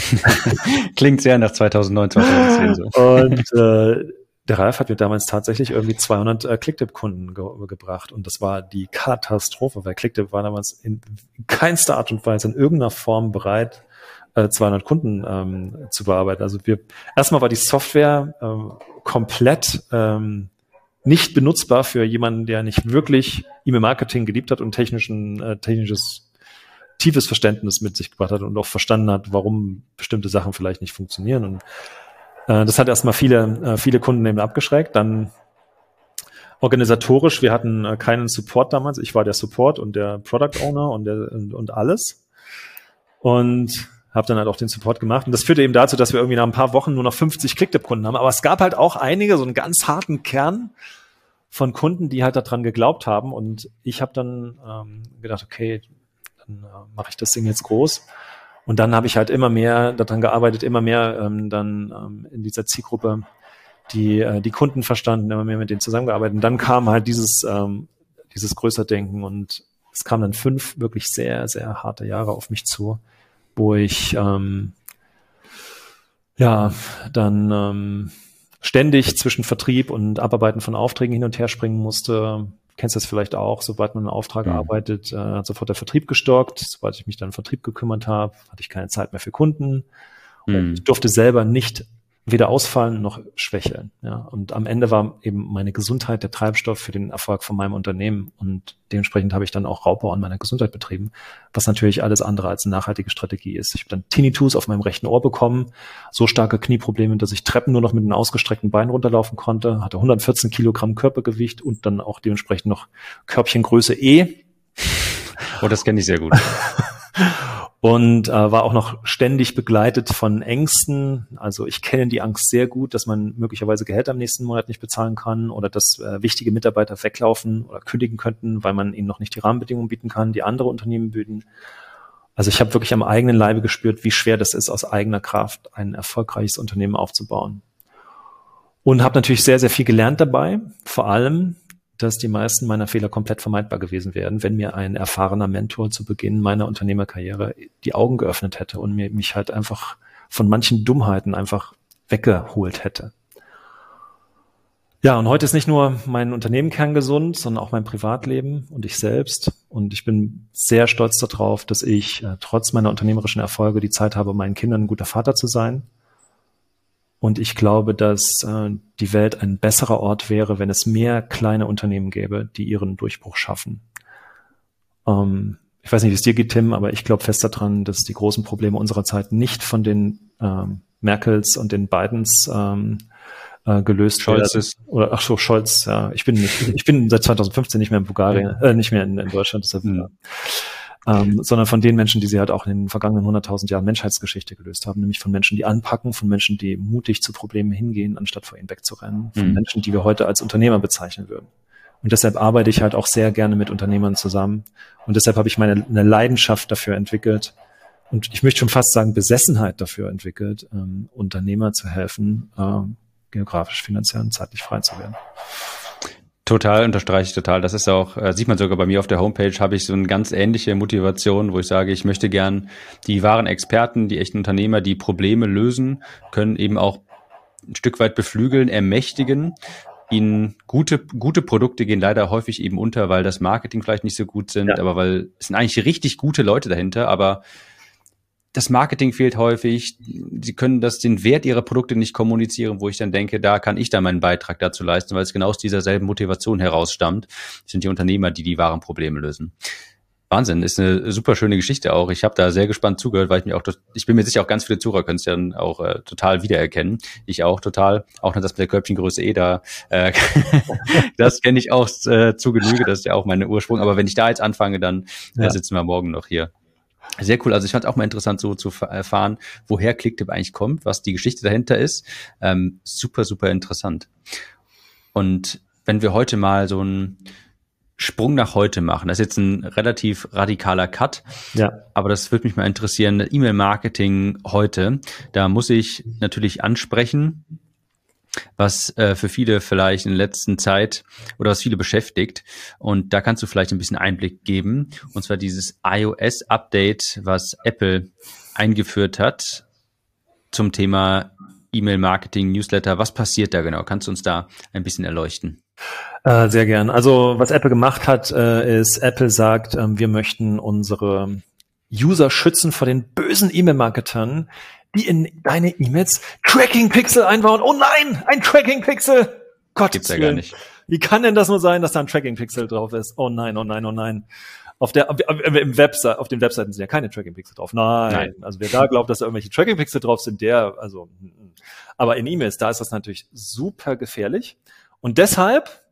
*laughs* Klingt sehr nach 2009, 2010 so. Und äh, der Ralf hat mir damals tatsächlich irgendwie 200 äh, Clicktip-Kunden ge gebracht und das war die Katastrophe, weil Clicktip war damals in keinster Art und Weise in irgendeiner Form bereit, 200 äh, Kunden ähm, zu bearbeiten. Also wir erstmal war die Software ähm, komplett ähm, nicht benutzbar für jemanden, der nicht wirklich E-Mail-Marketing geliebt hat und technischen, äh, technisches tiefes Verständnis mit sich gebracht hat und auch verstanden hat, warum bestimmte Sachen vielleicht nicht funktionieren. Und äh, das hat erstmal viele, äh, viele Kunden eben abgeschreckt. Dann organisatorisch, wir hatten äh, keinen Support damals. Ich war der Support und der Product Owner und, der, und, und alles. Und habe dann halt auch den Support gemacht. Und das führte eben dazu, dass wir irgendwie nach ein paar Wochen nur noch 50 Clicktip-Kunden haben. Aber es gab halt auch einige, so einen ganz harten Kern von Kunden, die halt daran geglaubt haben. Und ich habe dann ähm, gedacht, okay, dann äh, mache ich das Ding jetzt groß. Und dann habe ich halt immer mehr daran gearbeitet, immer mehr ähm, dann ähm, in dieser Zielgruppe die, äh, die Kunden verstanden, immer mehr mit denen zusammengearbeitet. Und dann kam halt dieses, ähm, dieses Größerdenken und es kamen dann fünf wirklich sehr, sehr harte Jahre auf mich zu wo ich ähm, ja dann ähm, ständig zwischen Vertrieb und Abarbeiten von Aufträgen hin und her springen musste. Kennst du das vielleicht auch, sobald man einen Auftrag mhm. arbeitet, äh, hat sofort der Vertrieb gestockt. Sobald ich mich dann Vertrieb gekümmert habe, hatte ich keine Zeit mehr für Kunden. Mhm. ich durfte selber nicht weder ausfallen noch schwächeln. Ja. Und am Ende war eben meine Gesundheit der Treibstoff für den Erfolg von meinem Unternehmen. Und dementsprechend habe ich dann auch Raubbau an meiner Gesundheit betrieben, was natürlich alles andere als eine nachhaltige Strategie ist. Ich habe dann Tinnitus auf meinem rechten Ohr bekommen, so starke Knieprobleme, dass ich Treppen nur noch mit einem ausgestreckten Bein runterlaufen konnte, hatte 114 Kilogramm Körpergewicht und dann auch dementsprechend noch Körbchengröße E. Oh, das kenne ich sehr gut. *laughs* und äh, war auch noch ständig begleitet von Ängsten. Also ich kenne die Angst sehr gut, dass man möglicherweise Gehälter am nächsten Monat nicht bezahlen kann oder dass äh, wichtige Mitarbeiter weglaufen oder kündigen könnten, weil man ihnen noch nicht die Rahmenbedingungen bieten kann, die andere Unternehmen bieten. Also ich habe wirklich am eigenen Leibe gespürt, wie schwer das ist, aus eigener Kraft ein erfolgreiches Unternehmen aufzubauen. Und habe natürlich sehr, sehr viel gelernt dabei, vor allem dass die meisten meiner Fehler komplett vermeidbar gewesen wären, wenn mir ein erfahrener Mentor zu Beginn meiner Unternehmerkarriere die Augen geöffnet hätte und mir mich halt einfach von manchen Dummheiten einfach weggeholt hätte. Ja, und heute ist nicht nur mein Unternehmen kerngesund, sondern auch mein Privatleben und ich selbst. Und ich bin sehr stolz darauf, dass ich äh, trotz meiner unternehmerischen Erfolge die Zeit habe, meinen Kindern ein guter Vater zu sein und ich glaube, dass äh, die Welt ein besserer Ort wäre, wenn es mehr kleine Unternehmen gäbe, die ihren Durchbruch schaffen. Ähm, ich weiß nicht, wie es dir geht, Tim, aber ich glaube fest daran, dass die großen Probleme unserer Zeit nicht von den ähm, Merkels und den Bidens ähm, äh, gelöst Scholz werden. Ist. Oder ach so, Scholz, ja. Ich bin nicht, ich bin seit 2015 nicht mehr in Bulgarien, äh, nicht mehr in, in Deutschland, deshalb, mhm. ja ähm, sondern von den Menschen, die sie halt auch in den vergangenen 100.000 Jahren Menschheitsgeschichte gelöst haben, nämlich von Menschen, die anpacken, von Menschen, die mutig zu Problemen hingehen, anstatt vor ihnen wegzurennen, von mhm. Menschen, die wir heute als Unternehmer bezeichnen würden. Und deshalb arbeite ich halt auch sehr gerne mit Unternehmern zusammen. Und deshalb habe ich meine eine Leidenschaft dafür entwickelt und ich möchte schon fast sagen Besessenheit dafür entwickelt, ähm, Unternehmer zu helfen, ähm, geografisch, finanziell und zeitlich frei zu werden. Total, unterstreiche ich total. Das ist auch, äh, sieht man sogar bei mir auf der Homepage, habe ich so eine ganz ähnliche Motivation, wo ich sage, ich möchte gern die wahren Experten, die echten Unternehmer, die Probleme lösen, können eben auch ein Stück weit beflügeln, ermächtigen. Ihnen gute, gute Produkte gehen leider häufig eben unter, weil das Marketing vielleicht nicht so gut sind, ja. aber weil es sind eigentlich richtig gute Leute dahinter, aber das Marketing fehlt häufig. Sie können das, den Wert ihrer Produkte nicht kommunizieren, wo ich dann denke, da kann ich dann meinen Beitrag dazu leisten, weil es genau aus dieser selben Motivation herausstammt. Das sind die Unternehmer, die die wahren Probleme lösen. Wahnsinn, ist eine super schöne Geschichte auch. Ich habe da sehr gespannt zugehört, weil ich mir auch, ich bin mir sicher, auch ganz viele Zuhörer können es dann auch äh, total wiedererkennen. Ich auch total, auch noch das mit der Körbchengröße eh da, äh, *laughs* das kenne ich auch äh, zu Genüge, das ist ja auch mein Ursprung. Aber wenn ich da jetzt anfange, dann äh, sitzen wir morgen noch hier. Sehr cool. Also ich fand es auch mal interessant, so zu erfahren, woher Clicktip eigentlich kommt, was die Geschichte dahinter ist. Ähm, super, super interessant. Und wenn wir heute mal so einen Sprung nach heute machen, das ist jetzt ein relativ radikaler Cut, ja. aber das würde mich mal interessieren, E-Mail-Marketing heute, da muss ich natürlich ansprechen, was äh, für viele vielleicht in der letzten Zeit oder was viele beschäftigt. Und da kannst du vielleicht ein bisschen Einblick geben. Und zwar dieses iOS-Update, was Apple eingeführt hat zum Thema E-Mail-Marketing, Newsletter. Was passiert da genau? Kannst du uns da ein bisschen erleuchten? Äh, sehr gern. Also was Apple gemacht hat, äh, ist, Apple sagt, äh, wir möchten unsere User schützen vor den bösen E-Mail-Marketern, die in deine E-Mails Tracking-Pixel einbauen. Oh nein, ein Tracking-Pixel! Gott, gibt's ja gar nicht. Wie kann denn das nur sein, dass da ein Tracking-Pixel drauf ist? Oh nein, oh nein, oh nein. Auf der, im Website, auf den Webseiten sind ja keine Tracking-Pixel drauf. Nein. Nein. Also wer da glaubt, dass da irgendwelche Tracking-Pixel drauf sind, der, also, aber in E-Mails, da ist das natürlich super gefährlich. Und deshalb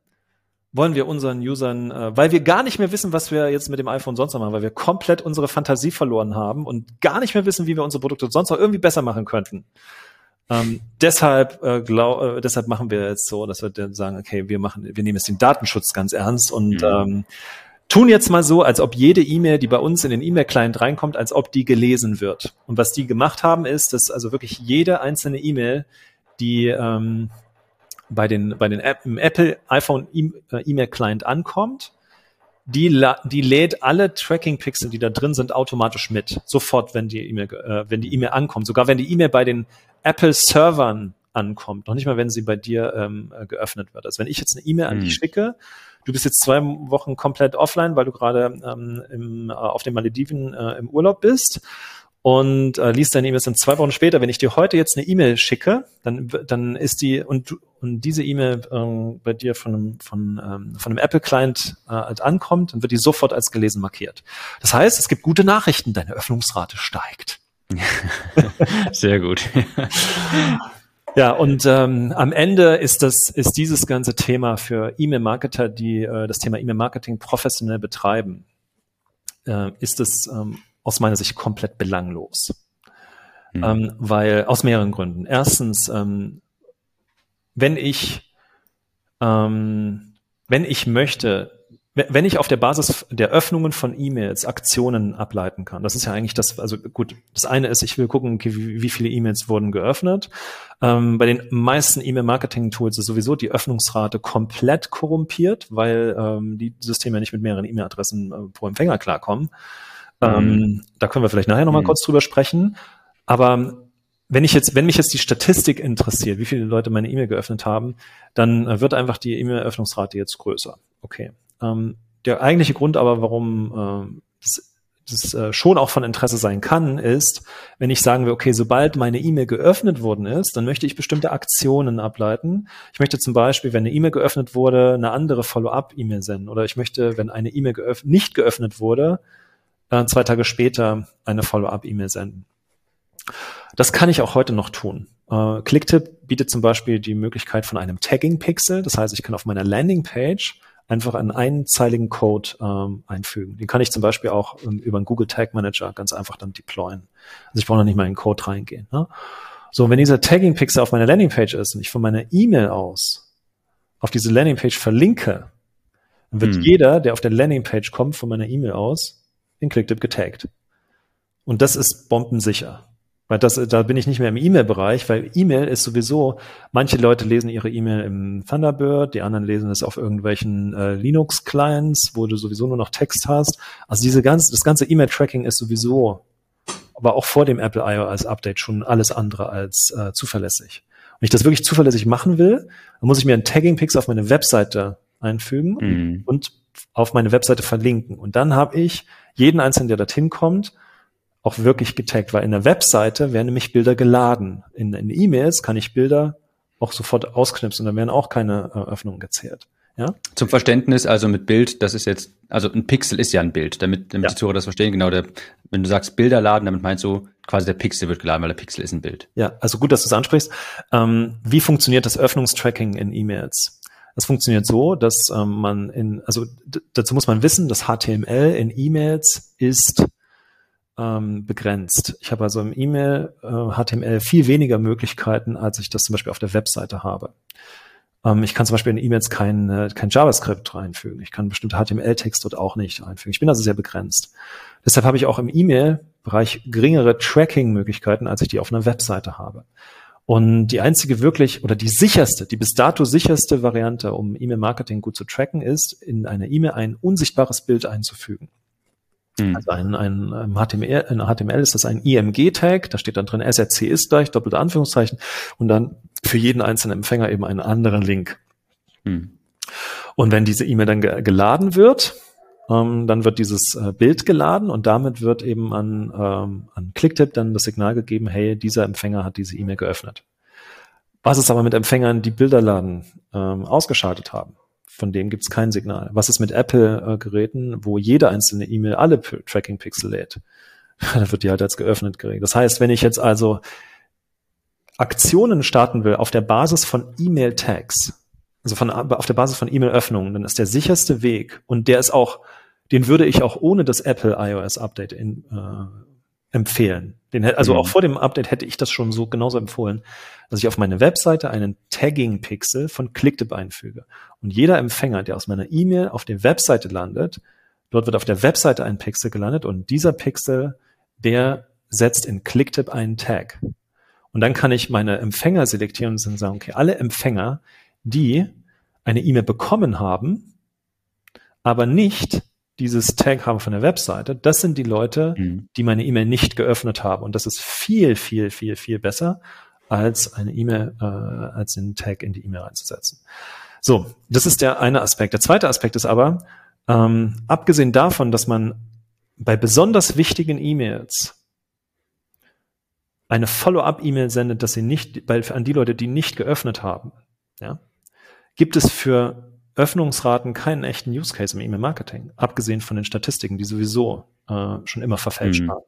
wollen wir unseren Usern, äh, weil wir gar nicht mehr wissen, was wir jetzt mit dem iPhone sonst noch machen, weil wir komplett unsere Fantasie verloren haben und gar nicht mehr wissen, wie wir unsere Produkte sonst noch irgendwie besser machen könnten. Ähm, deshalb, äh, glaub, äh, deshalb machen wir jetzt so, dass wir dann sagen, okay, wir machen, wir nehmen jetzt den Datenschutz ganz ernst und mhm. ähm, tun jetzt mal so, als ob jede E-Mail, die bei uns in den E-Mail-Client reinkommt, als ob die gelesen wird. Und was die gemacht haben, ist, dass also wirklich jede einzelne E-Mail, die ähm, bei den, bei den App, im Apple iPhone äh, E-Mail Client ankommt, die, die lädt alle Tracking-Pixel, die da drin sind, automatisch mit. Sofort, wenn die E-Mail, äh, wenn die E-Mail ankommt. Sogar wenn die E-Mail bei den Apple-Servern ankommt. Noch nicht mal, wenn sie bei dir ähm, äh, geöffnet wird. Also wenn ich jetzt eine E-Mail an dich hm. schicke, du bist jetzt zwei Wochen komplett offline, weil du gerade ähm, im, äh, auf den Malediven äh, im Urlaub bist und äh, liest deine E-Mails dann zwei Wochen später. Wenn ich dir heute jetzt eine E-Mail schicke, dann, dann ist die und, und diese E-Mail ähm, bei dir von einem, von, ähm, von einem Apple-Client äh, ankommt, dann wird die sofort als gelesen markiert. Das heißt, es gibt gute Nachrichten, deine Öffnungsrate steigt. *laughs* Sehr gut. *laughs* Ja, und ähm, am Ende ist das ist dieses ganze Thema für E-Mail-Marketer, die äh, das Thema E-Mail-Marketing professionell betreiben, äh, ist es ähm, aus meiner Sicht komplett belanglos. Mhm. Ähm, weil aus mehreren Gründen. Erstens, ähm, wenn ich ähm, wenn ich möchte, wenn ich auf der Basis der Öffnungen von E-Mails Aktionen ableiten kann, das ist ja eigentlich das, also gut, das eine ist, ich will gucken, okay, wie, viele E-Mails wurden geöffnet. Ähm, bei den meisten E-Mail-Marketing-Tools ist sowieso die Öffnungsrate komplett korrumpiert, weil ähm, die Systeme nicht mit mehreren E-Mail-Adressen äh, pro Empfänger klarkommen. Ähm, mhm. da können wir vielleicht nachher nochmal mhm. kurz drüber sprechen. Aber wenn ich jetzt, wenn mich jetzt die Statistik interessiert, wie viele Leute meine E-Mail geöffnet haben, dann äh, wird einfach die E-Mail-Öffnungsrate jetzt größer. Okay. Ähm, der eigentliche Grund aber, warum äh, das, das äh, schon auch von Interesse sein kann, ist, wenn ich sagen will, okay, sobald meine E-Mail geöffnet worden ist, dann möchte ich bestimmte Aktionen ableiten. Ich möchte zum Beispiel, wenn eine E-Mail geöffnet wurde, eine andere Follow-up-E-Mail senden. Oder ich möchte, wenn eine E-Mail geöff nicht geöffnet wurde, äh, zwei Tage später eine Follow-up-E-Mail senden. Das kann ich auch heute noch tun. Äh, Clicktip bietet zum Beispiel die Möglichkeit von einem Tagging-Pixel. Das heißt, ich kann auf meiner Landing-Page einfach einen einzeiligen Code ähm, einfügen. Den kann ich zum Beispiel auch ähm, über einen Google Tag Manager ganz einfach dann deployen. Also ich brauche noch nicht mal in den Code reingehen. Ne? So, wenn dieser Tagging-Pixel auf meiner Landing-Page ist und ich von meiner E-Mail aus auf diese Landing-Page verlinke, dann wird hm. jeder, der auf der Landing-Page kommt, von meiner E-Mail aus in Clicktip getaggt. Und das ist bombensicher. Weil das, da bin ich nicht mehr im E-Mail-Bereich, weil E-Mail ist sowieso, manche Leute lesen ihre E-Mail im Thunderbird, die anderen lesen es auf irgendwelchen äh, Linux-Clients, wo du sowieso nur noch Text hast. Also diese ganze, das ganze E-Mail-Tracking ist sowieso, aber auch vor dem Apple iOS Update schon alles andere als äh, zuverlässig. Wenn ich das wirklich zuverlässig machen will, dann muss ich mir einen Tagging-Pix auf meine Webseite einfügen mhm. und auf meine Webseite verlinken. Und dann habe ich jeden einzelnen, der dorthin kommt, auch wirklich getaggt, weil in der Webseite werden nämlich Bilder geladen. In, in E-Mails kann ich Bilder auch sofort ausknipsen und dann werden auch keine äh, Öffnungen gezählt. Ja? Zum Verständnis, also mit Bild, das ist jetzt, also ein Pixel ist ja ein Bild, damit, damit ja. die Zuhörer das verstehen, genau, der, wenn du sagst Bilder laden, damit meinst du quasi der Pixel wird geladen, weil der Pixel ist ein Bild. Ja, also gut, dass du es ansprichst. Ähm, wie funktioniert das Öffnungstracking in E-Mails? Das funktioniert so, dass ähm, man in, also dazu muss man wissen, dass HTML in E-Mails ist ähm, begrenzt. Ich habe also im E-Mail äh, HTML viel weniger Möglichkeiten, als ich das zum Beispiel auf der Webseite habe. Ähm, ich kann zum Beispiel in E-Mails kein, äh, kein JavaScript reinfügen. Ich kann bestimmte HTML-Text dort auch nicht einfügen. Ich bin also sehr begrenzt. Deshalb habe ich auch im E-Mail-Bereich geringere Tracking-Möglichkeiten, als ich die auf einer Webseite habe. Und die einzige wirklich oder die sicherste, die bis dato sicherste Variante, um E-Mail-Marketing gut zu tracken, ist, in eine E-Mail ein unsichtbares Bild einzufügen. Mhm. Also ein, ein, HTML, in HTML ist das ein IMG-Tag, da steht dann drin SRC ist gleich, doppelte Anführungszeichen, und dann für jeden einzelnen Empfänger eben einen anderen Link. Mhm. Und wenn diese E-Mail dann ge geladen wird, ähm, dann wird dieses äh, Bild geladen und damit wird eben an, ähm, an Clicktip dann das Signal gegeben, hey, dieser Empfänger hat diese E-Mail geöffnet. Was ist aber mit Empfängern, die Bilderladen ähm, ausgeschaltet haben? Von dem gibt es kein Signal. Was ist mit Apple-Geräten, äh, wo jede einzelne E-Mail alle Tracking-Pixel lädt? *laughs* da wird die halt als geöffnet geregelt. Das heißt, wenn ich jetzt also Aktionen starten will auf der Basis von E-Mail-Tags, also von, auf der Basis von E-Mail-Öffnungen, dann ist der sicherste Weg und der ist auch, den würde ich auch ohne das Apple iOS Update in, äh, empfehlen. Den, also mhm. auch vor dem Update hätte ich das schon so genauso empfohlen, dass ich auf meine Webseite einen Tagging-Pixel von Clicktip einfüge. Und jeder Empfänger, der aus meiner E-Mail auf der Webseite landet, dort wird auf der Webseite ein Pixel gelandet und dieser Pixel, der setzt in Clicktip einen Tag. Und dann kann ich meine Empfänger selektieren und sagen, okay, alle Empfänger, die eine E-Mail bekommen haben, aber nicht dieses Tag haben von der Webseite, das sind die Leute, mhm. die meine E-Mail nicht geöffnet haben. Und das ist viel, viel, viel, viel besser, als eine E-Mail, äh, als den Tag in die E-Mail reinzusetzen. So, das ist der eine Aspekt. Der zweite Aspekt ist aber, ähm, abgesehen davon, dass man bei besonders wichtigen E-Mails eine Follow-up-E-Mail sendet, dass sie nicht, bei, an die Leute, die nicht geöffnet haben, ja, gibt es für Öffnungsraten keinen echten Use Case im E-Mail-Marketing, abgesehen von den Statistiken, die sowieso äh, schon immer verfälscht mhm. waren.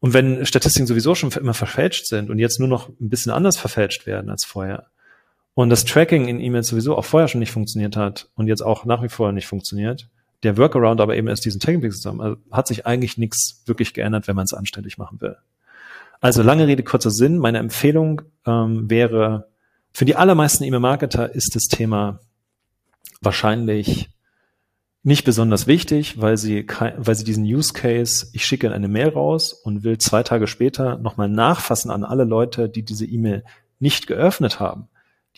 Und wenn Statistiken sowieso schon immer verfälscht sind und jetzt nur noch ein bisschen anders verfälscht werden als vorher und das Tracking in E-Mails sowieso auch vorher schon nicht funktioniert hat und jetzt auch nach wie vor nicht funktioniert, der Workaround aber eben erst diesen Tagging zusammen, also hat sich eigentlich nichts wirklich geändert, wenn man es anständig machen will. Also lange Rede, kurzer Sinn. Meine Empfehlung ähm, wäre, für die allermeisten E-Mail-Marketer ist das Thema wahrscheinlich nicht besonders wichtig, weil sie, weil sie diesen Use Case, ich schicke eine Mail raus und will zwei Tage später nochmal nachfassen an alle Leute, die diese E-Mail nicht geöffnet haben.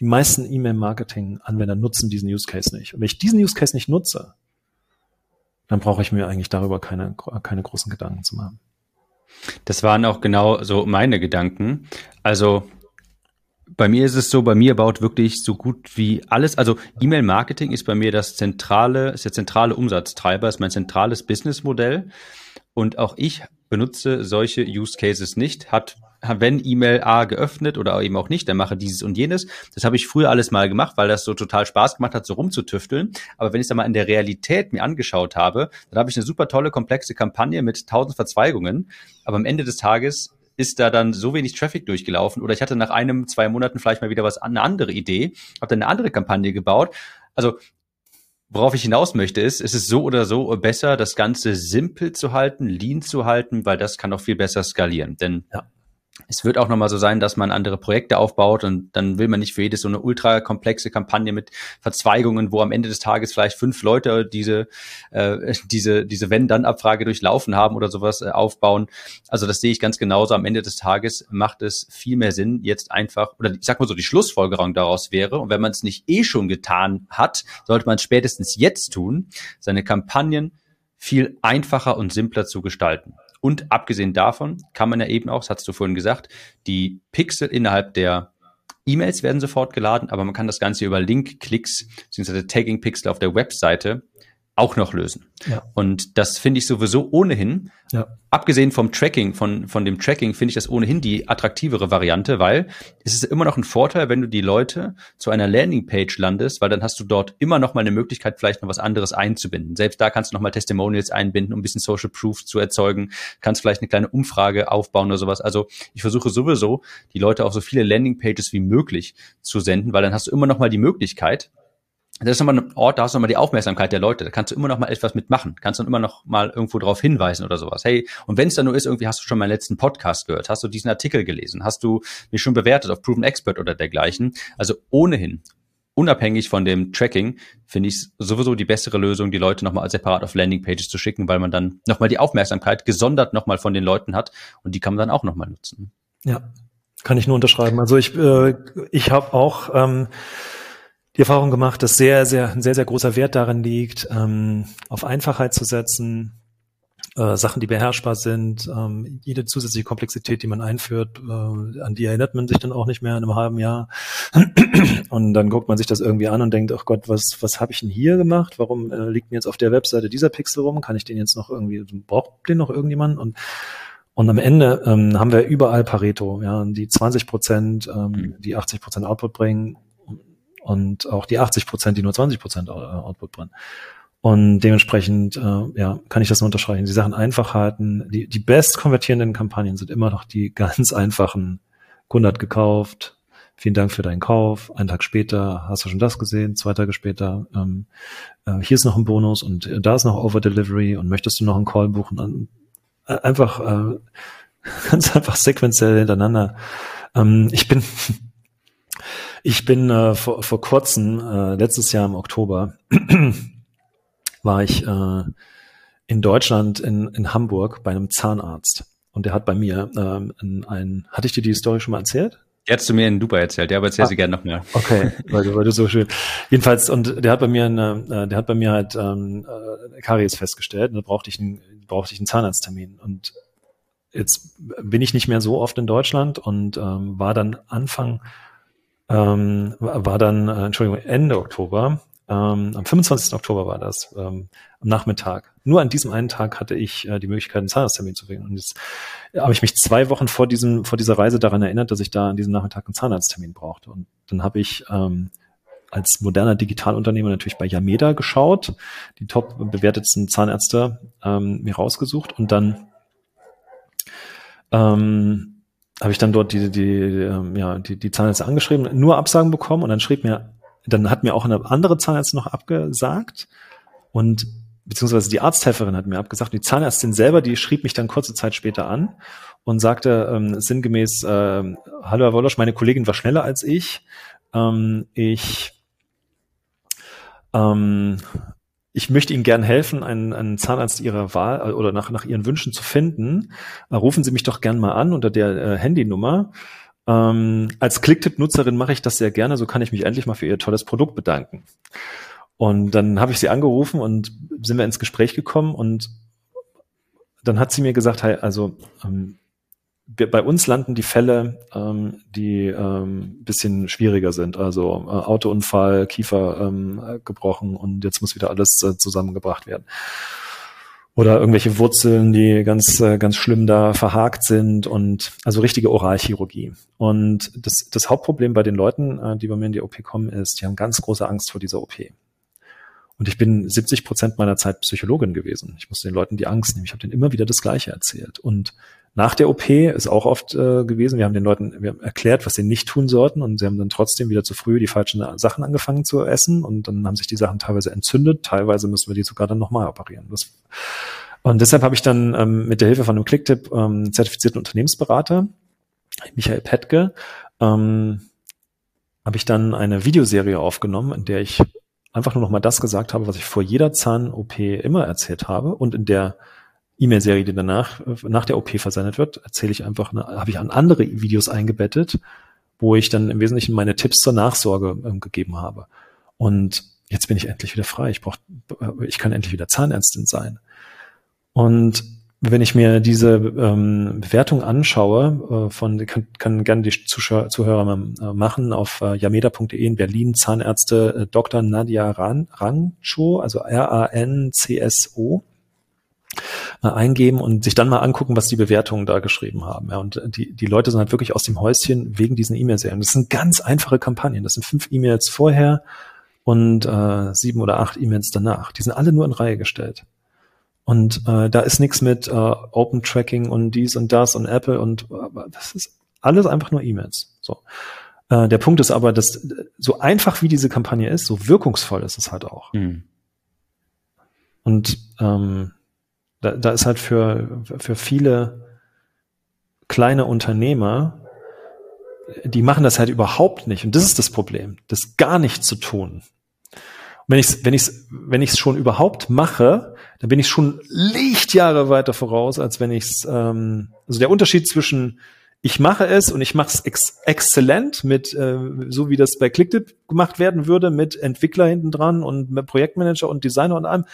Die meisten E-Mail-Marketing-Anwender nutzen diesen Use Case nicht. Und wenn ich diesen Use Case nicht nutze, dann brauche ich mir eigentlich darüber keine, keine großen Gedanken zu machen. Das waren auch genau so meine Gedanken. Also bei mir ist es so, bei mir baut wirklich so gut wie alles, also E-Mail-Marketing ist bei mir das zentrale, ist der zentrale Umsatztreiber, ist mein zentrales Businessmodell. Und auch ich benutze solche Use Cases nicht, hat wenn E-Mail A geöffnet oder eben auch nicht, dann mache dieses und jenes. Das habe ich früher alles mal gemacht, weil das so total Spaß gemacht hat, so rumzutüfteln. Aber wenn ich es dann mal in der Realität mir angeschaut habe, dann habe ich eine super tolle, komplexe Kampagne mit tausend Verzweigungen. Aber am Ende des Tages ist da dann so wenig Traffic durchgelaufen oder ich hatte nach einem, zwei Monaten vielleicht mal wieder was, eine andere Idee, habe dann eine andere Kampagne gebaut. Also Worauf ich hinaus möchte, ist, es ist so oder so besser, das Ganze simpel zu halten, lean zu halten, weil das kann auch viel besser skalieren. Denn ja es wird auch nochmal so sein, dass man andere Projekte aufbaut und dann will man nicht für jedes so eine ultra komplexe Kampagne mit Verzweigungen, wo am Ende des Tages vielleicht fünf Leute diese, äh, *laughs* diese, diese Wenn-Dann-Abfrage durchlaufen haben oder sowas äh, aufbauen. Also das sehe ich ganz genauso. Am Ende des Tages macht es viel mehr Sinn, jetzt einfach, oder ich sag mal so, die Schlussfolgerung daraus wäre, und wenn man es nicht eh schon getan hat, sollte man spätestens jetzt tun, seine Kampagnen viel einfacher und simpler zu gestalten. Und abgesehen davon kann man ja eben auch, das hast du vorhin gesagt, die Pixel innerhalb der E-Mails werden sofort geladen, aber man kann das Ganze über Link-Klicks bzw. Tagging-Pixel auf der Webseite auch noch lösen. Ja. Und das finde ich sowieso ohnehin, ja. abgesehen vom Tracking, von, von dem Tracking, finde ich das ohnehin die attraktivere Variante, weil es ist immer noch ein Vorteil, wenn du die Leute zu einer Landingpage landest, weil dann hast du dort immer noch mal eine Möglichkeit, vielleicht noch was anderes einzubinden. Selbst da kannst du noch mal Testimonials einbinden, um ein bisschen Social Proof zu erzeugen, kannst vielleicht eine kleine Umfrage aufbauen oder sowas. Also ich versuche sowieso, die Leute auf so viele Landingpages wie möglich zu senden, weil dann hast du immer noch mal die Möglichkeit, das ist nochmal ein Ort, da hast du nochmal die Aufmerksamkeit der Leute. Da kannst du immer noch mal etwas mitmachen. Kannst du immer noch mal irgendwo drauf hinweisen oder sowas. Hey, und wenn es dann nur ist, irgendwie hast du schon meinen letzten Podcast gehört, hast du diesen Artikel gelesen, hast du mich schon bewertet auf Proven Expert oder dergleichen. Also ohnehin, unabhängig von dem Tracking, finde ich sowieso die bessere Lösung, die Leute nochmal separat auf Landingpages zu schicken, weil man dann nochmal die Aufmerksamkeit gesondert nochmal von den Leuten hat und die kann man dann auch nochmal nutzen. Ja, kann ich nur unterschreiben. Also ich, äh, ich habe auch ähm, die Erfahrung gemacht, dass sehr, sehr, ein sehr, sehr großer Wert darin liegt, ähm, auf Einfachheit zu setzen, äh, Sachen, die beherrschbar sind, ähm, jede zusätzliche Komplexität, die man einführt, äh, an die erinnert man sich dann auch nicht mehr in einem halben Jahr. Und dann guckt man sich das irgendwie an und denkt, ach Gott, was, was habe ich denn hier gemacht? Warum äh, liegt mir jetzt auf der Webseite dieser Pixel rum? Kann ich den jetzt noch irgendwie, braucht den noch irgendjemand? Und und am Ende ähm, haben wir überall Pareto, ja, die 20 Prozent, ähm, mhm. die 80 Prozent Output bringen und auch die 80 Prozent, die nur 20 Prozent äh, Output bringen. Und dementsprechend äh, ja, kann ich das nur unterstreichen. Die Sachen einfach halten. Die, die best konvertierenden Kampagnen sind immer noch die *laughs* ganz einfachen. Kunde hat gekauft, vielen Dank für deinen Kauf. Einen Tag später hast du schon das gesehen, zwei Tage später, ähm, äh, hier ist noch ein Bonus und äh, da ist noch Over Delivery und möchtest du noch einen Call buchen? Äh, einfach äh, *laughs* ganz einfach sequenziell hintereinander. Ähm, ich bin ich bin äh, vor, vor kurzem, äh, letztes Jahr im Oktober, *clears throat* war ich äh, in Deutschland, in, in Hamburg, bei einem Zahnarzt. Und der hat bei mir ähm, ein, hatte ich dir die Story schon mal erzählt? Die hast du mir in Dubai erzählt, ja, aber erzähl ah, sie gerne noch mehr. Okay, *laughs* weil, du, weil du so schön. Jedenfalls, und der hat bei mir eine, äh, der hat bei mir halt ähm, äh, Karies festgestellt und da brauchte ich einen, brauchte ich einen Zahnarzttermin. Und jetzt bin ich nicht mehr so oft in Deutschland und ähm, war dann Anfang ähm, war dann, äh, Entschuldigung, Ende Oktober, ähm, am 25. Oktober war das, ähm, am Nachmittag. Nur an diesem einen Tag hatte ich äh, die Möglichkeit, einen Zahnarzttermin zu wählen. Und jetzt habe ich mich zwei Wochen vor diesem, vor dieser Reise daran erinnert, dass ich da an diesem Nachmittag einen Zahnarzttermin brauchte. Und dann habe ich ähm, als moderner Digitalunternehmer natürlich bei Yameda geschaut, die top bewertetsten Zahnärzte ähm, mir rausgesucht und dann ähm, habe ich dann dort die, die, ähm, ja, die, die Zahnärzte angeschrieben, nur Absagen bekommen und dann schrieb mir, dann hat mir auch eine andere Zahnärztin noch abgesagt und beziehungsweise die Arzthelferin hat mir abgesagt. Die Zahnärztin selber, die schrieb mich dann kurze Zeit später an und sagte ähm, sinngemäß, äh, hallo Herr Wolosch, meine Kollegin war schneller als ich. Ähm, ich ähm, ich möchte Ihnen gern helfen, einen, einen Zahnarzt Ihrer Wahl äh, oder nach, nach Ihren Wünschen zu finden. Äh, rufen Sie mich doch gern mal an unter der äh, Handynummer. Ähm, als Clicktip-Nutzerin mache ich das sehr gerne, so kann ich mich endlich mal für Ihr tolles Produkt bedanken. Und dann habe ich sie angerufen und sind wir ins Gespräch gekommen und dann hat sie mir gesagt, hey, also ähm, bei uns landen die Fälle, ähm, die ähm, bisschen schwieriger sind. Also äh, Autounfall, Kiefer ähm, gebrochen und jetzt muss wieder alles äh, zusammengebracht werden. Oder irgendwelche Wurzeln, die ganz, äh, ganz schlimm da verhakt sind und also richtige Oralchirurgie. Und das, das Hauptproblem bei den Leuten, äh, die bei mir in die OP kommen, ist, die haben ganz große Angst vor dieser OP. Und ich bin 70 Prozent meiner Zeit Psychologin gewesen. Ich musste den Leuten die Angst nehmen. Ich habe denen immer wieder das Gleiche erzählt. Und nach der OP ist auch oft äh, gewesen, wir haben den Leuten wir haben erklärt, was sie nicht tun sollten und sie haben dann trotzdem wieder zu früh die falschen Sachen angefangen zu essen und dann haben sich die Sachen teilweise entzündet, teilweise müssen wir die sogar dann nochmal operieren. Das, und deshalb habe ich dann ähm, mit der Hilfe von einem Clicktip ähm, zertifizierten Unternehmensberater, Michael Petke, ähm, habe ich dann eine Videoserie aufgenommen, in der ich einfach nur noch mal das gesagt habe, was ich vor jeder Zahn-OP immer erzählt habe und in der E-Mail-Serie, die danach nach der OP versendet wird, erzähle ich einfach, habe ich an andere Videos eingebettet, wo ich dann im Wesentlichen meine Tipps zur Nachsorge ähm, gegeben habe. Und jetzt bin ich endlich wieder frei. Ich brauch, äh, ich kann endlich wieder Zahnärztin sein. Und wenn ich mir diese ähm, Bewertung anschaue, äh, von kann, kann gerne die Zuschauer, Zuhörer äh, machen auf äh, yameda.de in Berlin Zahnärzte äh, Dr. Nadia Ran, Rancho, also R-A-N-C-S-O äh, eingeben und sich dann mal angucken, was die Bewertungen da geschrieben haben. Ja, und die, die Leute sind halt wirklich aus dem Häuschen wegen diesen E-Mail-Serien. Das sind ganz einfache Kampagnen. Das sind fünf E-Mails vorher und äh, sieben oder acht E-Mails danach. Die sind alle nur in Reihe gestellt. Und äh, da ist nichts mit äh, Open Tracking und dies und das und Apple und äh, das ist alles einfach nur E-Mails. So. Äh, der Punkt ist aber, dass so einfach wie diese Kampagne ist, so wirkungsvoll ist es halt auch. Mhm. Und ähm, da, da ist halt für, für viele kleine Unternehmer, die machen das halt überhaupt nicht. Und das ist das Problem, das gar nicht zu tun. Und wenn ich es wenn ich's, wenn ich's schon überhaupt mache, dann bin ich schon Lichtjahre weiter voraus, als wenn ich es, ähm, also der Unterschied zwischen ich mache es und ich mache es ex exzellent mit, äh, so wie das bei Clicktip gemacht werden würde, mit Entwickler hinten dran und Projektmanager und Designer und allem.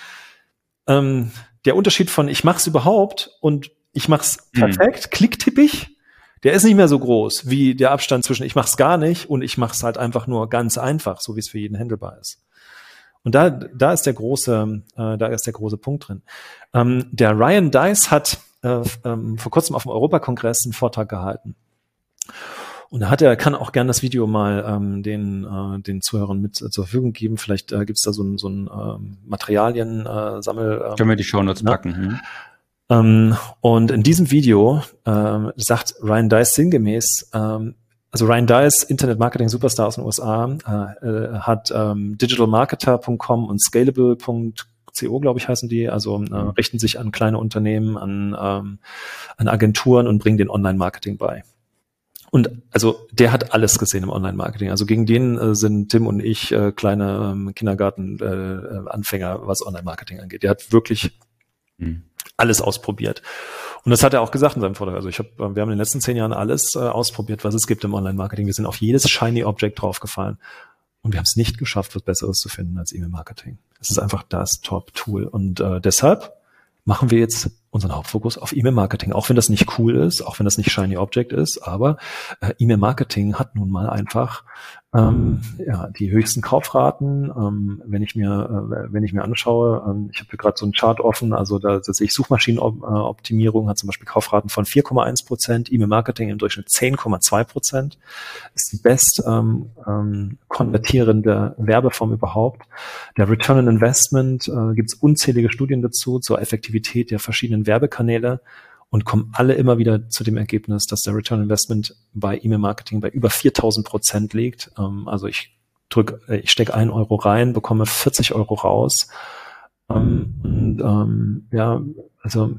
Ähm, der Unterschied von ich mache es überhaupt und ich mache es mhm. perfekt, mhm. klicktippig, der ist nicht mehr so groß wie der Abstand zwischen ich mache es gar nicht und ich mache es halt einfach nur ganz einfach, so wie es für jeden handelbar ist. Und da, da ist der große, äh, da ist der große Punkt drin. Ähm, der Ryan Dice hat äh, ähm, vor kurzem auf dem Europakongress einen Vortrag gehalten. Und da hat er, kann auch gern das Video mal ähm, den, äh, den Zuhörern mit äh, zur Verfügung geben. Vielleicht äh, gibt es da so ein, so ein ähm, Materialien-Sammel. Äh, Können wir die Shownotes ne? packen. Hm? Ähm, und in diesem Video ähm, sagt Ryan Dice sinngemäß, ähm, also Ryan Dice, Internet Marketing Superstar aus den USA, äh, äh, hat ähm, digitalmarketer.com und scalable.co, glaube ich, heißen die, also äh, mhm. richten sich an kleine Unternehmen, an, ähm, an Agenturen und bringen den Online-Marketing bei. Und also der hat alles gesehen im Online-Marketing. Also gegen den äh, sind Tim und ich äh, kleine ähm, Kindergarten-Anfänger, äh, was Online-Marketing angeht. Der hat wirklich mhm. alles ausprobiert. Und das hat er auch gesagt in seinem Vortrag. Also ich habe, wir haben in den letzten zehn Jahren alles äh, ausprobiert, was es gibt im Online-Marketing. Wir sind auf jedes shiny Object draufgefallen. Und wir haben es nicht geschafft, was Besseres zu finden als E-Mail-Marketing. Es ist einfach das Top-Tool. Und äh, deshalb machen wir jetzt unseren Hauptfokus auf E-Mail-Marketing, auch wenn das nicht cool ist, auch wenn das nicht Shiny Object ist, aber äh, E-Mail-Marketing hat nun mal einfach ähm, ja, die höchsten Kaufraten. Ähm, wenn ich mir, äh, wenn ich mir anschaue, ähm, ich habe hier gerade so einen Chart offen, also da, da sehe ich Suchmaschinenoptimierung hat zum Beispiel Kaufraten von 4,1 Prozent, E-Mail-Marketing im Durchschnitt 10,2 Prozent, ist die best ähm, ähm, konvertierende Werbeform überhaupt. Der Return on Investment äh, gibt es unzählige Studien dazu zur Effektivität der verschiedenen Werbekanäle und kommen alle immer wieder zu dem Ergebnis, dass der Return Investment bei E-Mail-Marketing bei über 4000 Prozent liegt. Ähm, also ich drücke, äh, ich stecke einen Euro rein, bekomme 40 Euro raus. Ähm, und ähm, ja, also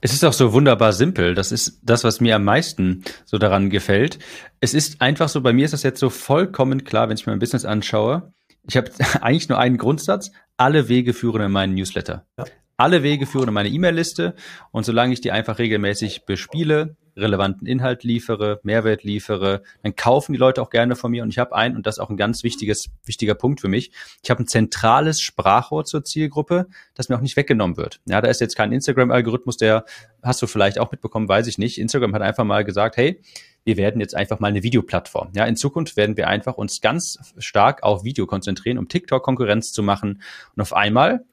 es ist auch so wunderbar simpel. Das ist das, was mir am meisten so daran gefällt. Es ist einfach so, bei mir ist das jetzt so vollkommen klar, wenn ich mein Business anschaue. Ich habe *laughs* eigentlich nur einen Grundsatz. Alle Wege führen in meinen Newsletter. Ja alle Wege führen in meine E-Mail-Liste und solange ich die einfach regelmäßig bespiele, relevanten Inhalt liefere, Mehrwert liefere, dann kaufen die Leute auch gerne von mir und ich habe ein, und das ist auch ein ganz wichtiges, wichtiger Punkt für mich, ich habe ein zentrales Sprachrohr zur Zielgruppe, das mir auch nicht weggenommen wird. Ja, da ist jetzt kein Instagram-Algorithmus, der hast du vielleicht auch mitbekommen, weiß ich nicht. Instagram hat einfach mal gesagt, hey, wir werden jetzt einfach mal eine Videoplattform. Ja, in Zukunft werden wir einfach uns ganz stark auf Video konzentrieren, um TikTok Konkurrenz zu machen. Und auf einmal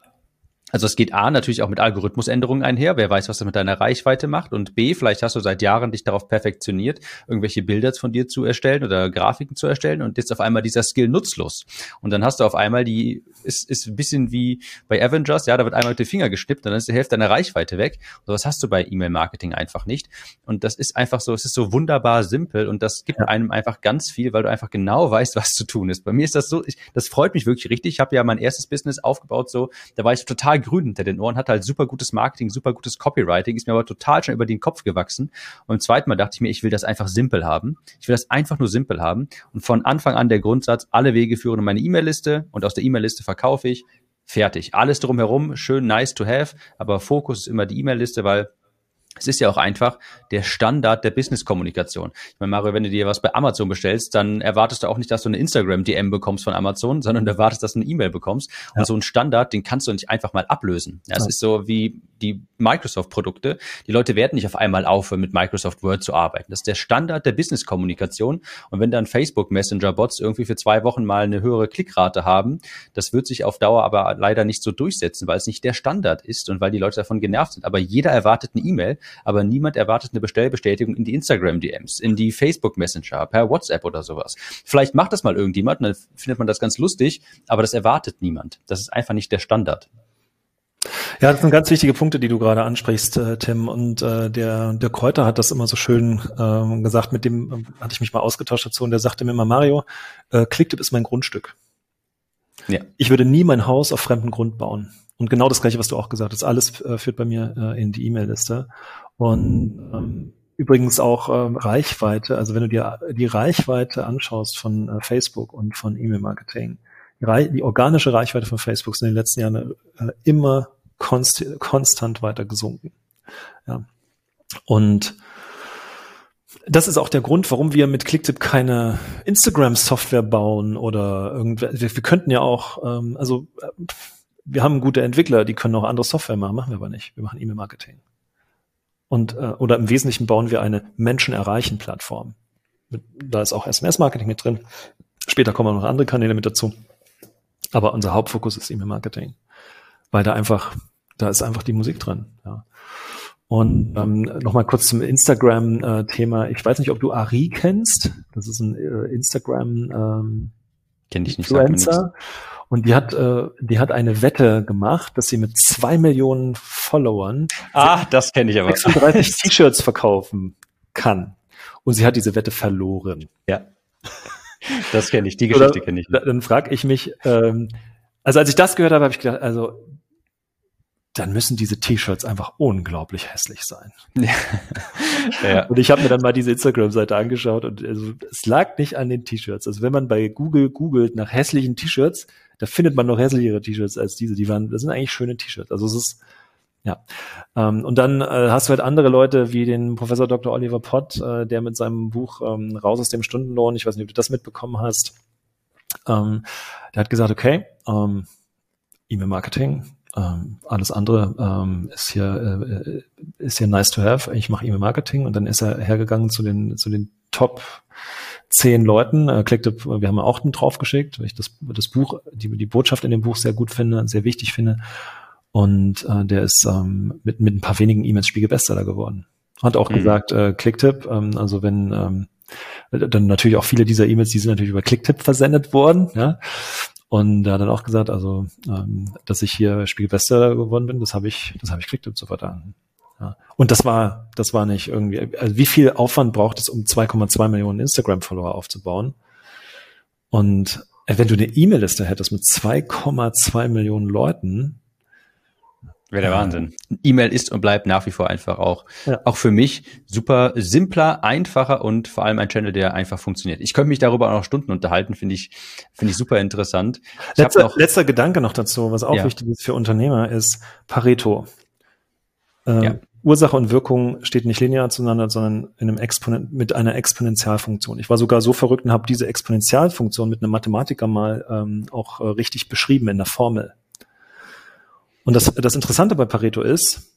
also es geht A natürlich auch mit Algorithmusänderungen einher. Wer weiß, was das mit deiner Reichweite macht. Und B, vielleicht hast du seit Jahren dich darauf perfektioniert, irgendwelche Bilder von dir zu erstellen oder Grafiken zu erstellen und jetzt auf einmal dieser Skill nutzlos. Und dann hast du auf einmal die, ist, ist ein bisschen wie bei Avengers, ja, da wird einmal mit dem Finger geschnippt und dann ist die Hälfte deiner Reichweite weg. Und was hast du bei E-Mail-Marketing einfach nicht. Und das ist einfach so, es ist so wunderbar simpel und das gibt einem einfach ganz viel, weil du einfach genau weißt, was zu tun ist. Bei mir ist das so, ich, das freut mich wirklich richtig. Ich habe ja mein erstes Business aufgebaut, so, da war ich total grün hinter den Ohren, hatte halt super gutes Marketing, super gutes Copywriting, ist mir aber total schon über den Kopf gewachsen. Und im zweiten Mal dachte ich mir, ich will das einfach simpel haben. Ich will das einfach nur simpel haben. Und von Anfang an der Grundsatz, alle Wege führen in meine E-Mail-Liste und aus der E-Mail-Liste verkaufe ich. Fertig. Alles drumherum, schön nice to have, aber Fokus ist immer die E-Mail-Liste, weil es ist ja auch einfach der Standard der Business-Kommunikation. Ich meine, Mario, wenn du dir was bei Amazon bestellst, dann erwartest du auch nicht, dass du eine Instagram-DM bekommst von Amazon, sondern du erwartest, dass du eine E-Mail bekommst. Ja. Und so ein Standard, den kannst du nicht einfach mal ablösen. Ja, es ja. ist so wie die Microsoft-Produkte. Die Leute werden nicht auf einmal aufhören, mit Microsoft Word zu arbeiten. Das ist der Standard der Business-Kommunikation. Und wenn dann Facebook Messenger-Bots irgendwie für zwei Wochen mal eine höhere Klickrate haben, das wird sich auf Dauer aber leider nicht so durchsetzen, weil es nicht der Standard ist und weil die Leute davon genervt sind. Aber jeder erwartet eine E-Mail aber niemand erwartet eine Bestellbestätigung in die Instagram-DMs, in die Facebook-Messenger, per WhatsApp oder sowas. Vielleicht macht das mal irgendjemand, dann findet man das ganz lustig, aber das erwartet niemand. Das ist einfach nicht der Standard. Ja, das sind ganz wichtige Punkte, die du gerade ansprichst, äh, Tim. Und äh, der, der Kräuter hat das immer so schön äh, gesagt, mit dem äh, hatte ich mich mal ausgetauscht dazu und der sagte mir immer, Mario, äh, Clicktip ist mein Grundstück. Ja. Ich würde nie mein Haus auf fremden Grund bauen. Und genau das gleiche, was du auch gesagt hast, alles äh, führt bei mir äh, in die E-Mail-Liste. Und ähm, übrigens auch ähm, Reichweite, also wenn du dir die Reichweite anschaust von äh, Facebook und von E-Mail-Marketing, die, die organische Reichweite von Facebook ist in den letzten Jahren äh, immer konst konstant weiter gesunken. Ja. Und das ist auch der Grund, warum wir mit Clicktip keine Instagram-Software bauen oder irgendwer. Wir, wir könnten ja auch, ähm, also äh, wir haben gute Entwickler, die können auch andere Software machen, machen wir aber nicht. Wir machen E-Mail-Marketing. Und äh, oder im Wesentlichen bauen wir eine Menschen erreichen Plattform. Da ist auch SMS-Marketing mit drin. Später kommen noch andere Kanäle mit dazu. Aber unser Hauptfokus ist E-Mail-Marketing, weil da einfach da ist einfach die Musik drin. Ja. Und ähm, nochmal kurz zum Instagram-Thema. ich weiß nicht, ob du Ari kennst. Das ist ein äh, Instagram ähm, Kenn ich nicht, Influencer. Und die hat, äh, die hat eine Wette gemacht, dass sie mit zwei Millionen Followern ah, das kenne ich aber. 36 *laughs* T-Shirts verkaufen kann. Und sie hat diese Wette verloren. Ja. *laughs* Das kenne ich, die Geschichte kenne ich. Dann frage ich mich, ähm, also als ich das gehört habe, habe ich gedacht, also dann müssen diese T-Shirts einfach unglaublich hässlich sein. ja. *laughs* Und ich habe mir dann mal diese Instagram-Seite angeschaut und also, es lag nicht an den T-Shirts. Also wenn man bei Google googelt nach hässlichen T-Shirts, da findet man noch hässlichere T-Shirts als diese. Die waren, das sind eigentlich schöne T-Shirts. Also es ist ja. Ähm, und dann äh, hast du halt andere Leute wie den Professor Dr. Oliver Pott, äh, der mit seinem Buch ähm, Raus aus dem Stundenlohn, ich weiß nicht, ob du das mitbekommen hast, ähm, der hat gesagt, okay, ähm, E-Mail-Marketing, ähm, alles andere ähm, ist hier äh, ist hier nice to have. Ich mache E-Mail-Marketing und dann ist er hergegangen zu den zu den Top zehn Leuten. Äh, klickte, wir haben auch einen draufgeschickt, weil ich das das Buch die die Botschaft in dem Buch sehr gut finde, sehr wichtig finde. Und äh, der ist ähm, mit mit ein paar wenigen E-Mails Spiegelbestseller geworden. Hat auch mhm. gesagt, äh, Clicktip, ähm, also wenn ähm, dann natürlich auch viele dieser E-Mails, die sind natürlich über Clicktip versendet worden, ja. Und er hat dann auch gesagt, also, ähm, dass ich hier Spielbester geworden bin, das habe ich, das habe ich Clicktip zu verdanken. Ja. Und das war, das war nicht irgendwie, also wie viel Aufwand braucht es, um 2,2 Millionen Instagram-Follower aufzubauen? Und äh, wenn du eine E-Mail-Liste hättest mit 2,2 Millionen Leuten, Wäre der Wahnsinn. E-Mail ist und bleibt nach wie vor einfach auch, ja. auch für mich super simpler, einfacher und vor allem ein Channel, der einfach funktioniert. Ich könnte mich darüber auch noch Stunden unterhalten, finde ich, finde ich super interessant. Ich letzter, noch, letzter Gedanke noch dazu, was auch ja. wichtig ist für Unternehmer, ist Pareto. Ähm, ja. Ursache und Wirkung steht nicht linear zueinander, sondern in einem Exponent, mit einer Exponentialfunktion. Ich war sogar so verrückt und habe diese Exponentialfunktion mit einem Mathematiker mal ähm, auch äh, richtig beschrieben in der Formel. Und das, das Interessante bei Pareto ist,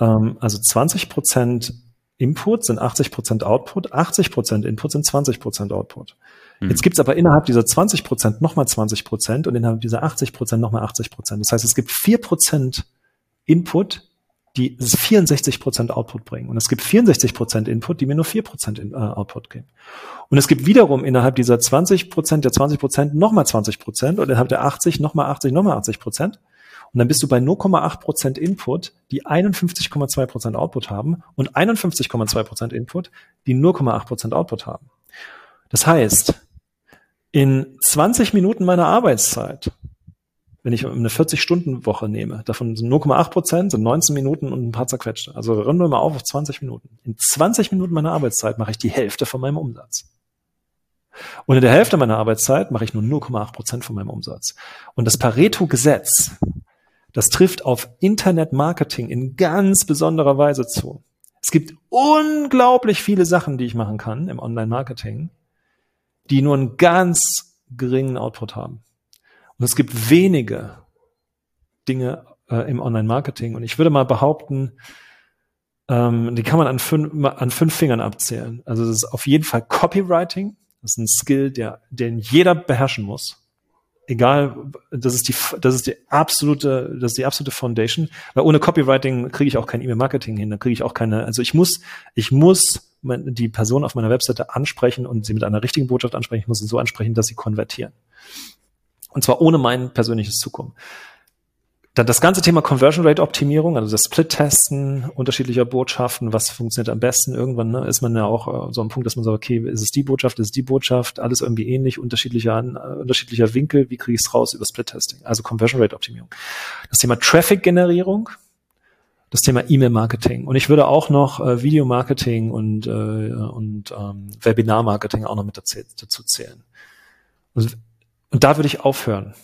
ähm, also 20 Prozent Input sind 80 Prozent Output, 80 Prozent Input sind 20 Prozent Output. Mhm. Jetzt gibt's aber innerhalb dieser 20 Prozent nochmal 20 Prozent und innerhalb dieser 80 Prozent nochmal 80 Prozent. Das heißt, es gibt vier Prozent Input, die 64 Prozent Output bringen. Und es gibt 64 Prozent Input, die mir nur vier Prozent äh, Output geben. Und es gibt wiederum innerhalb dieser 20 Prozent, der 20 Prozent nochmal 20 Prozent und innerhalb der 80 nochmal 80, nochmal 80 Prozent. Und dann bist du bei 0,8% Input, die 51,2% Output haben und 51,2% Input, die 0,8% Output haben. Das heißt, in 20 Minuten meiner Arbeitszeit, wenn ich eine 40-Stunden-Woche nehme, davon sind 0,8% sind 19 Minuten und ein paar zerquetschte. Also wir mal auf auf 20 Minuten. In 20 Minuten meiner Arbeitszeit mache ich die Hälfte von meinem Umsatz. Und in der Hälfte meiner Arbeitszeit mache ich nur 0,8% von meinem Umsatz. Und das Pareto-Gesetz das trifft auf Internet-Marketing in ganz besonderer Weise zu. Es gibt unglaublich viele Sachen, die ich machen kann im Online-Marketing, die nur einen ganz geringen Output haben. Und es gibt wenige Dinge äh, im Online-Marketing. Und ich würde mal behaupten, ähm, die kann man an fünf, an fünf Fingern abzählen. Also das ist auf jeden Fall Copywriting. Das ist ein Skill, der, den jeder beherrschen muss egal, das ist die, das ist die absolute, das ist die absolute Foundation. Weil ohne Copywriting kriege ich auch kein E-Mail-Marketing hin, da kriege ich auch keine, also ich muss, ich muss die Person auf meiner Webseite ansprechen und sie mit einer richtigen Botschaft ansprechen, ich muss sie so ansprechen, dass sie konvertieren. Und zwar ohne mein persönliches Zukommen. Dann das ganze Thema Conversion Rate Optimierung, also das Split-Testen unterschiedlicher Botschaften, was funktioniert am besten. Irgendwann ne, ist man ja auch äh, so am Punkt, dass man sagt, okay, ist es die Botschaft, ist es die Botschaft, alles irgendwie ähnlich, unterschiedlicher, äh, unterschiedlicher Winkel, wie kriege ich es raus über Split-Testing? Also Conversion Rate Optimierung. Das Thema Traffic-Generierung, das Thema E-Mail-Marketing. Und ich würde auch noch äh, Video-Marketing und, äh, und ähm, Webinar-Marketing auch noch mit dazu, zählen. Und, und da würde ich aufhören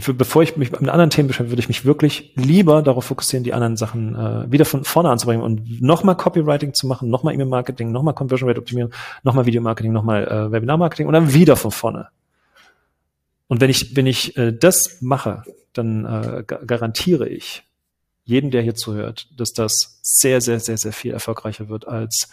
ich würde, bevor ich mich mit anderen Themen beschäftige, würde ich mich wirklich lieber darauf fokussieren, die anderen Sachen äh, wieder von vorne anzubringen und nochmal Copywriting zu machen, nochmal E-Mail-Marketing, nochmal Conversion Rate optimieren, nochmal Video-Marketing, nochmal äh, Webinar-Marketing und dann wieder von vorne. Und wenn ich, wenn ich äh, das mache, dann äh, garantiere ich jedem, der hier zuhört, dass das sehr, sehr, sehr, sehr viel erfolgreicher wird als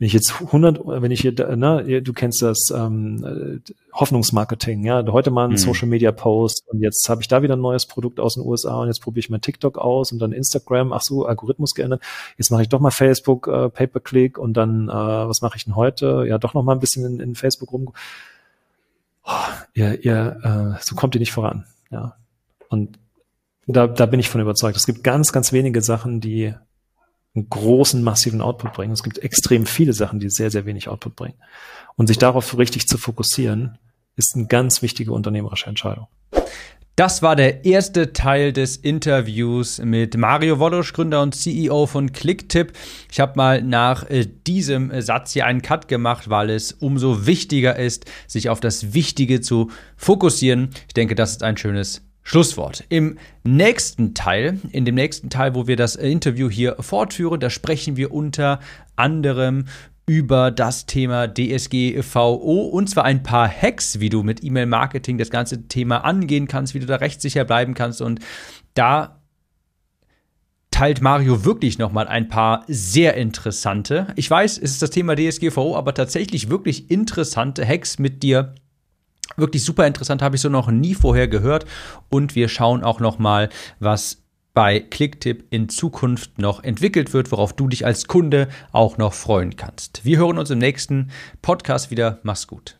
wenn ich jetzt 100, wenn ich hier, ne, du kennst das ähm, Hoffnungsmarketing, ja, heute mal ein mhm. Social Media Post und jetzt habe ich da wieder ein neues Produkt aus den USA und jetzt probiere ich mal TikTok aus und dann Instagram, ach so, Algorithmus geändert, jetzt mache ich doch mal Facebook äh, Pay-per-Click und dann, äh, was mache ich denn heute? Ja, doch noch mal ein bisschen in, in Facebook rum. Oh, ihr, ihr, äh, so kommt ihr nicht voran, ja. Und da, da bin ich von überzeugt. Es gibt ganz, ganz wenige Sachen, die einen großen, massiven Output bringen. Es gibt extrem viele Sachen, die sehr, sehr wenig Output bringen. Und sich darauf richtig zu fokussieren, ist eine ganz wichtige unternehmerische Entscheidung. Das war der erste Teil des Interviews mit Mario Wolosch, Gründer und CEO von Clicktip. Ich habe mal nach äh, diesem Satz hier einen Cut gemacht, weil es umso wichtiger ist, sich auf das Wichtige zu fokussieren. Ich denke, das ist ein schönes Schlusswort. Im nächsten Teil, in dem nächsten Teil, wo wir das Interview hier fortführen, da sprechen wir unter anderem über das Thema DSGVO und zwar ein paar Hacks, wie du mit E-Mail-Marketing das ganze Thema angehen kannst, wie du da rechtssicher bleiben kannst und da teilt Mario wirklich nochmal ein paar sehr interessante, ich weiß, es ist das Thema DSGVO, aber tatsächlich wirklich interessante Hacks mit dir Wirklich super interessant, habe ich so noch nie vorher gehört. Und wir schauen auch noch mal, was bei Clicktip in Zukunft noch entwickelt wird, worauf du dich als Kunde auch noch freuen kannst. Wir hören uns im nächsten Podcast wieder. Mach's gut.